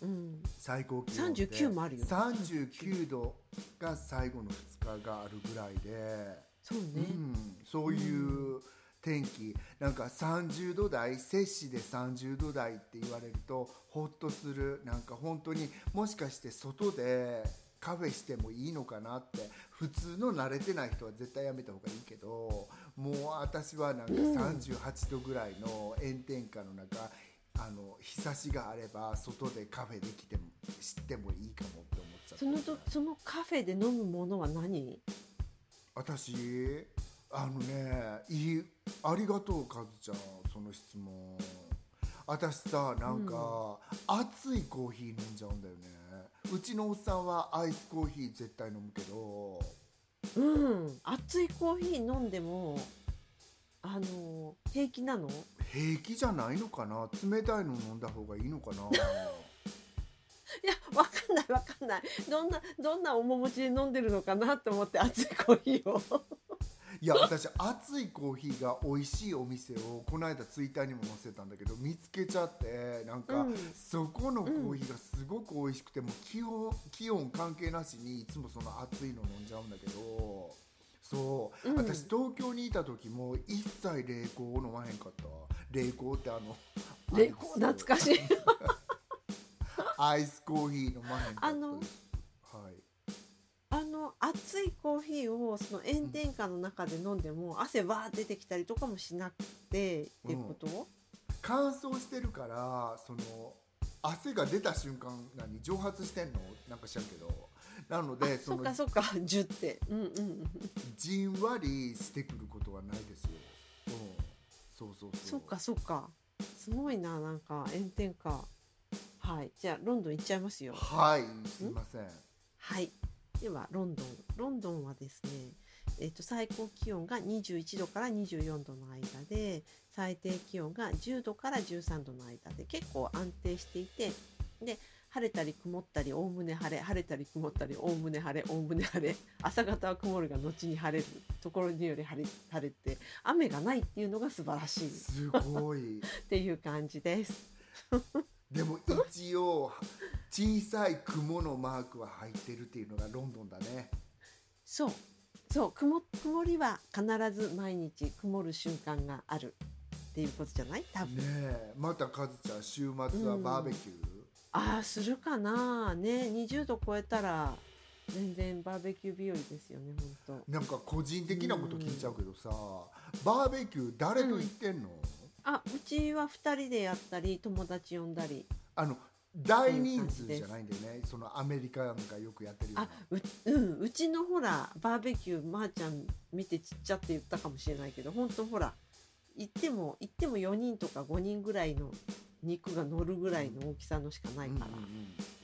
うん。最高気温で39もあるよ。39度が最後の2日があるぐらいで、そうね、うん、そういう天気。なんか30度台摂氏で30度台って言われるとホッとする。なんか本当にもしかして外でカフェしてもいいのかなって。普通の慣れてない人は絶対やめた方がいいけどもう私はなんか38度ぐらいの炎天下の中あの日差しがあれば外でカフェできても知ってもいいかもって思っちゃってそのとそのカフェで飲むものは何？私あのねいいありがとうカズちゃんその質問。私さなんか、熱いコーヒー飲んじゃうんだよねうちのおっさんはアイスコーヒー絶対飲むけどうん熱いコーヒー飲んでもあの平気なの？平気じゃないのかな？冷たいの飲んだ方がいいのかな？いや、わかんないわかんない。どんな、どんな面持ちで飲んでるのかなと思って熱いコーヒーを。いや私熱いコーヒーが美味しいお店をこの間ツイッターにも載せたんだけど見つけちゃってなんか、うん。そこのコーヒーがすごく美味しくても気温気温関係なしにいつもその熱いの飲んじゃうんだけどそう、うん。私東京にいた時も一切冷凍を飲まへんかった冷凍ってあの冷凍？懐かしい。アイスコーヒー飲まへんかった。あのですはいあの、熱いコーヒーをその炎天下の中で飲んでも汗わー出てきたりとかもしなくてっていうこと、乾燥してるからその汗が出た瞬間何蒸発してんの？なんか知らんけど。なのでそっのかそっか、ジュって。うんうん。うん。じんわりしてくることはないですよ、うん、そうそうそう。そっかそっか。すごいななんか炎天下。はい。じゃあロンドン行っちゃいますよ。はい。すいません。はいではロンドンロンドンはですねえっと最高気温が21度から24度の間で最低気温が10度から13度の間で結構安定していてで晴れたり曇ったりおおむね晴れ晴れたり曇ったりおおむね晴れおおむね晴れ朝方は曇るが後に晴れるところにより晴れ晴れて雨がないっていうのが素晴らしいっすごい ていう感じです。でも一応小さい雲のマークは入ってるっていうのがロンドンだね。そう。そう。曇曇りは必ず毎日曇る瞬間があるっていうことじゃない？多分、ねえ。またカズちゃん週末はバーベキュー、ああするかな。ね。20度超えたら全然バーベキュー日和ですよね本当なんか個人的なこと聞いちゃうけどさ、バーベキュー誰と行ってんの、あうちは2人でやったり友達呼んだり。あの大人数じゃないんだよね。そのアメリカなんかよくやってるような。あう,、うん、うちのほらバーベキューまー、ちゃん見てちっちゃって言ったかもしれないけど本当ほら行っても行っても4人とか5人ぐらいの肉が乗るぐらいの大きさのしかないから、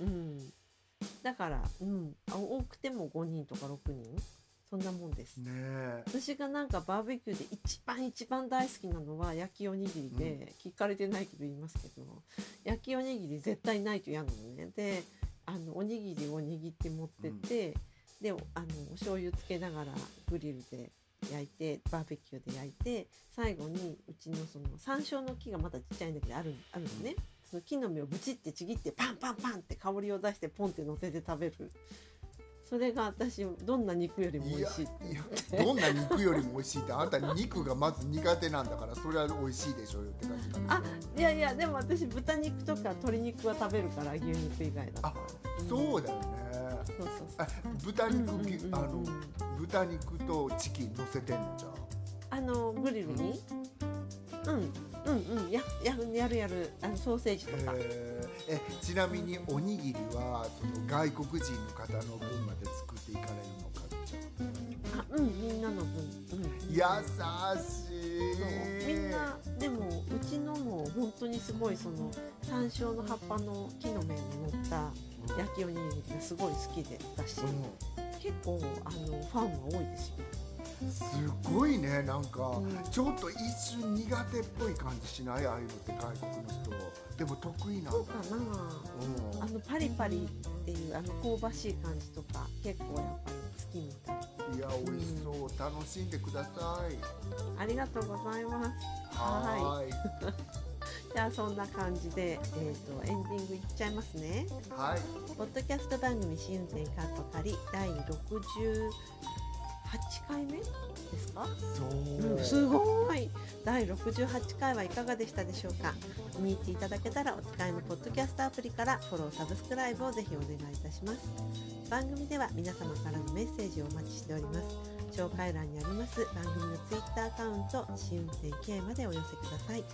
うんうんうん、だから、うん、あ多くても5人とか6人そんなもんです。うん、ねえ。私がなんかバーベキューで一番一番大好きなのは焼きおにぎりで、聞かれてないけど言いますけど焼きおにぎり絶対ないと嫌なのね。であのおにぎりを握って持ってって、であのお醤油つけながらグリルで焼いてバーベキューで焼いて最後にうちのその山椒の木がまだちっちゃいんだけどあるあるのね、その木の実をブチってちぎってパンパンパンって香りを出してポンって乗せて食べるそれが私どんな肉よりも美味しいってどんな肉よりも美味しいってあんた肉がまず苦手なんだからそれは美味しいでしょうよって感じなんあいやいやでも私豚肉とか鶏肉は食べるから牛肉以外だとあそうだよね。そうそうそうあ豚肉、うんうんうんうん。あの豚肉とチキン乗せてんのじゃあ。のグリルに？うんうんうんやややるやるあのソーセージとか。えー。えちなみにおにぎりはその外国人の方の分まで作っていかれるのかあうんみんなの分。うん優しい。みんなでもうちのも本当にすごいその山椒の葉っぱの木の芽に乗った焼きおにぎりがすごい好きでだし、結構あのファンは多いですよ。うんすごいねなんか、うん。ちょっと一瞬苦手っぽい感じしない？ああいうのって外国の人でも得意なそうかなうん。あのパリパリっていうあの香ばしい感じとか結構やっぱり好きみたい。いや美味しそう。楽しんでください。ありがとうございます。はーい。じゃあそんな感じで、えー、とエンディングいっちゃいますね。はい。ポッドキャスト番組試運転カット仮第68回目ですか？そう、うん、すごい。第68回はいかがでしたでしょうか？気に入っていただけたらお使いのポッドキャストアプリからフォローサブスクライブをぜひお願いいたします。番組では皆様からのメッセージをお待ちしております。紹介欄にあります番組のツイッターアカウント試運転 K までお寄せください。い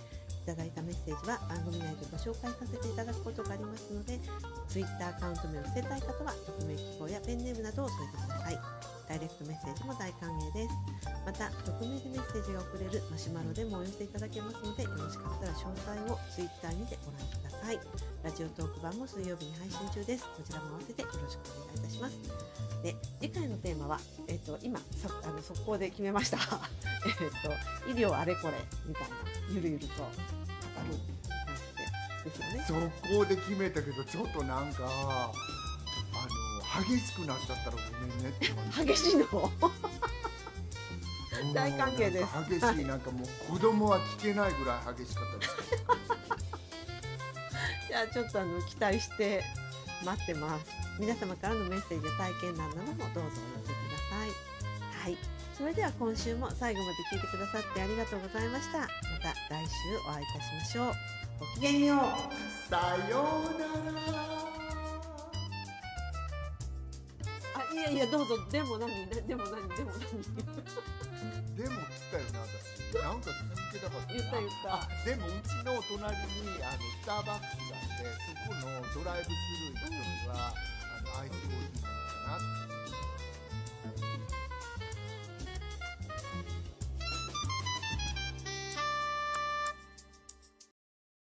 ただいたメッセージは番組内でご紹介させていただくことがありますのでツイッターアカウント名を伏せたい方は匿名希望やペンネームなどを添えてくださいダイレクトメッセージも大歓迎です。また匿名でメッセージが送れるマシュマロでもお寄せいただけますのでよろしかったら詳細をツイッターにてご覧ください。ラジオトーク版も水曜日に配信中です。こちらも合わせてよろしくお願いいたします。で次回のテーマは、えっと今そあの速攻で決めました。えっと医療あれこれみたいなゆるゆると語る感じでですよね。速攻で決めたけどちょっとなんか激しくなっちゃったらごめんねって感じ激しいの？うん。大歓迎です。激しい。なんかもう子供は聞けないぐらい激しかったです。じゃあちょっとあの期待して待ってます。皆様からのメッセージや体験談などもどうぞお寄せください。はい。それでは今週も最後まで聞いてくださってありがとうございました。また来週お会いいたしましょう。ごきげんよう。さようならあいやいやどうぞ。でも何？ででも何？でも何？でもっつったよね私。なんか続けたかったな。言った言った。あでもうちの隣にあのスターバックスがあってそこのドライブスルー行く時はあのアイスコーヒー飲もうかなって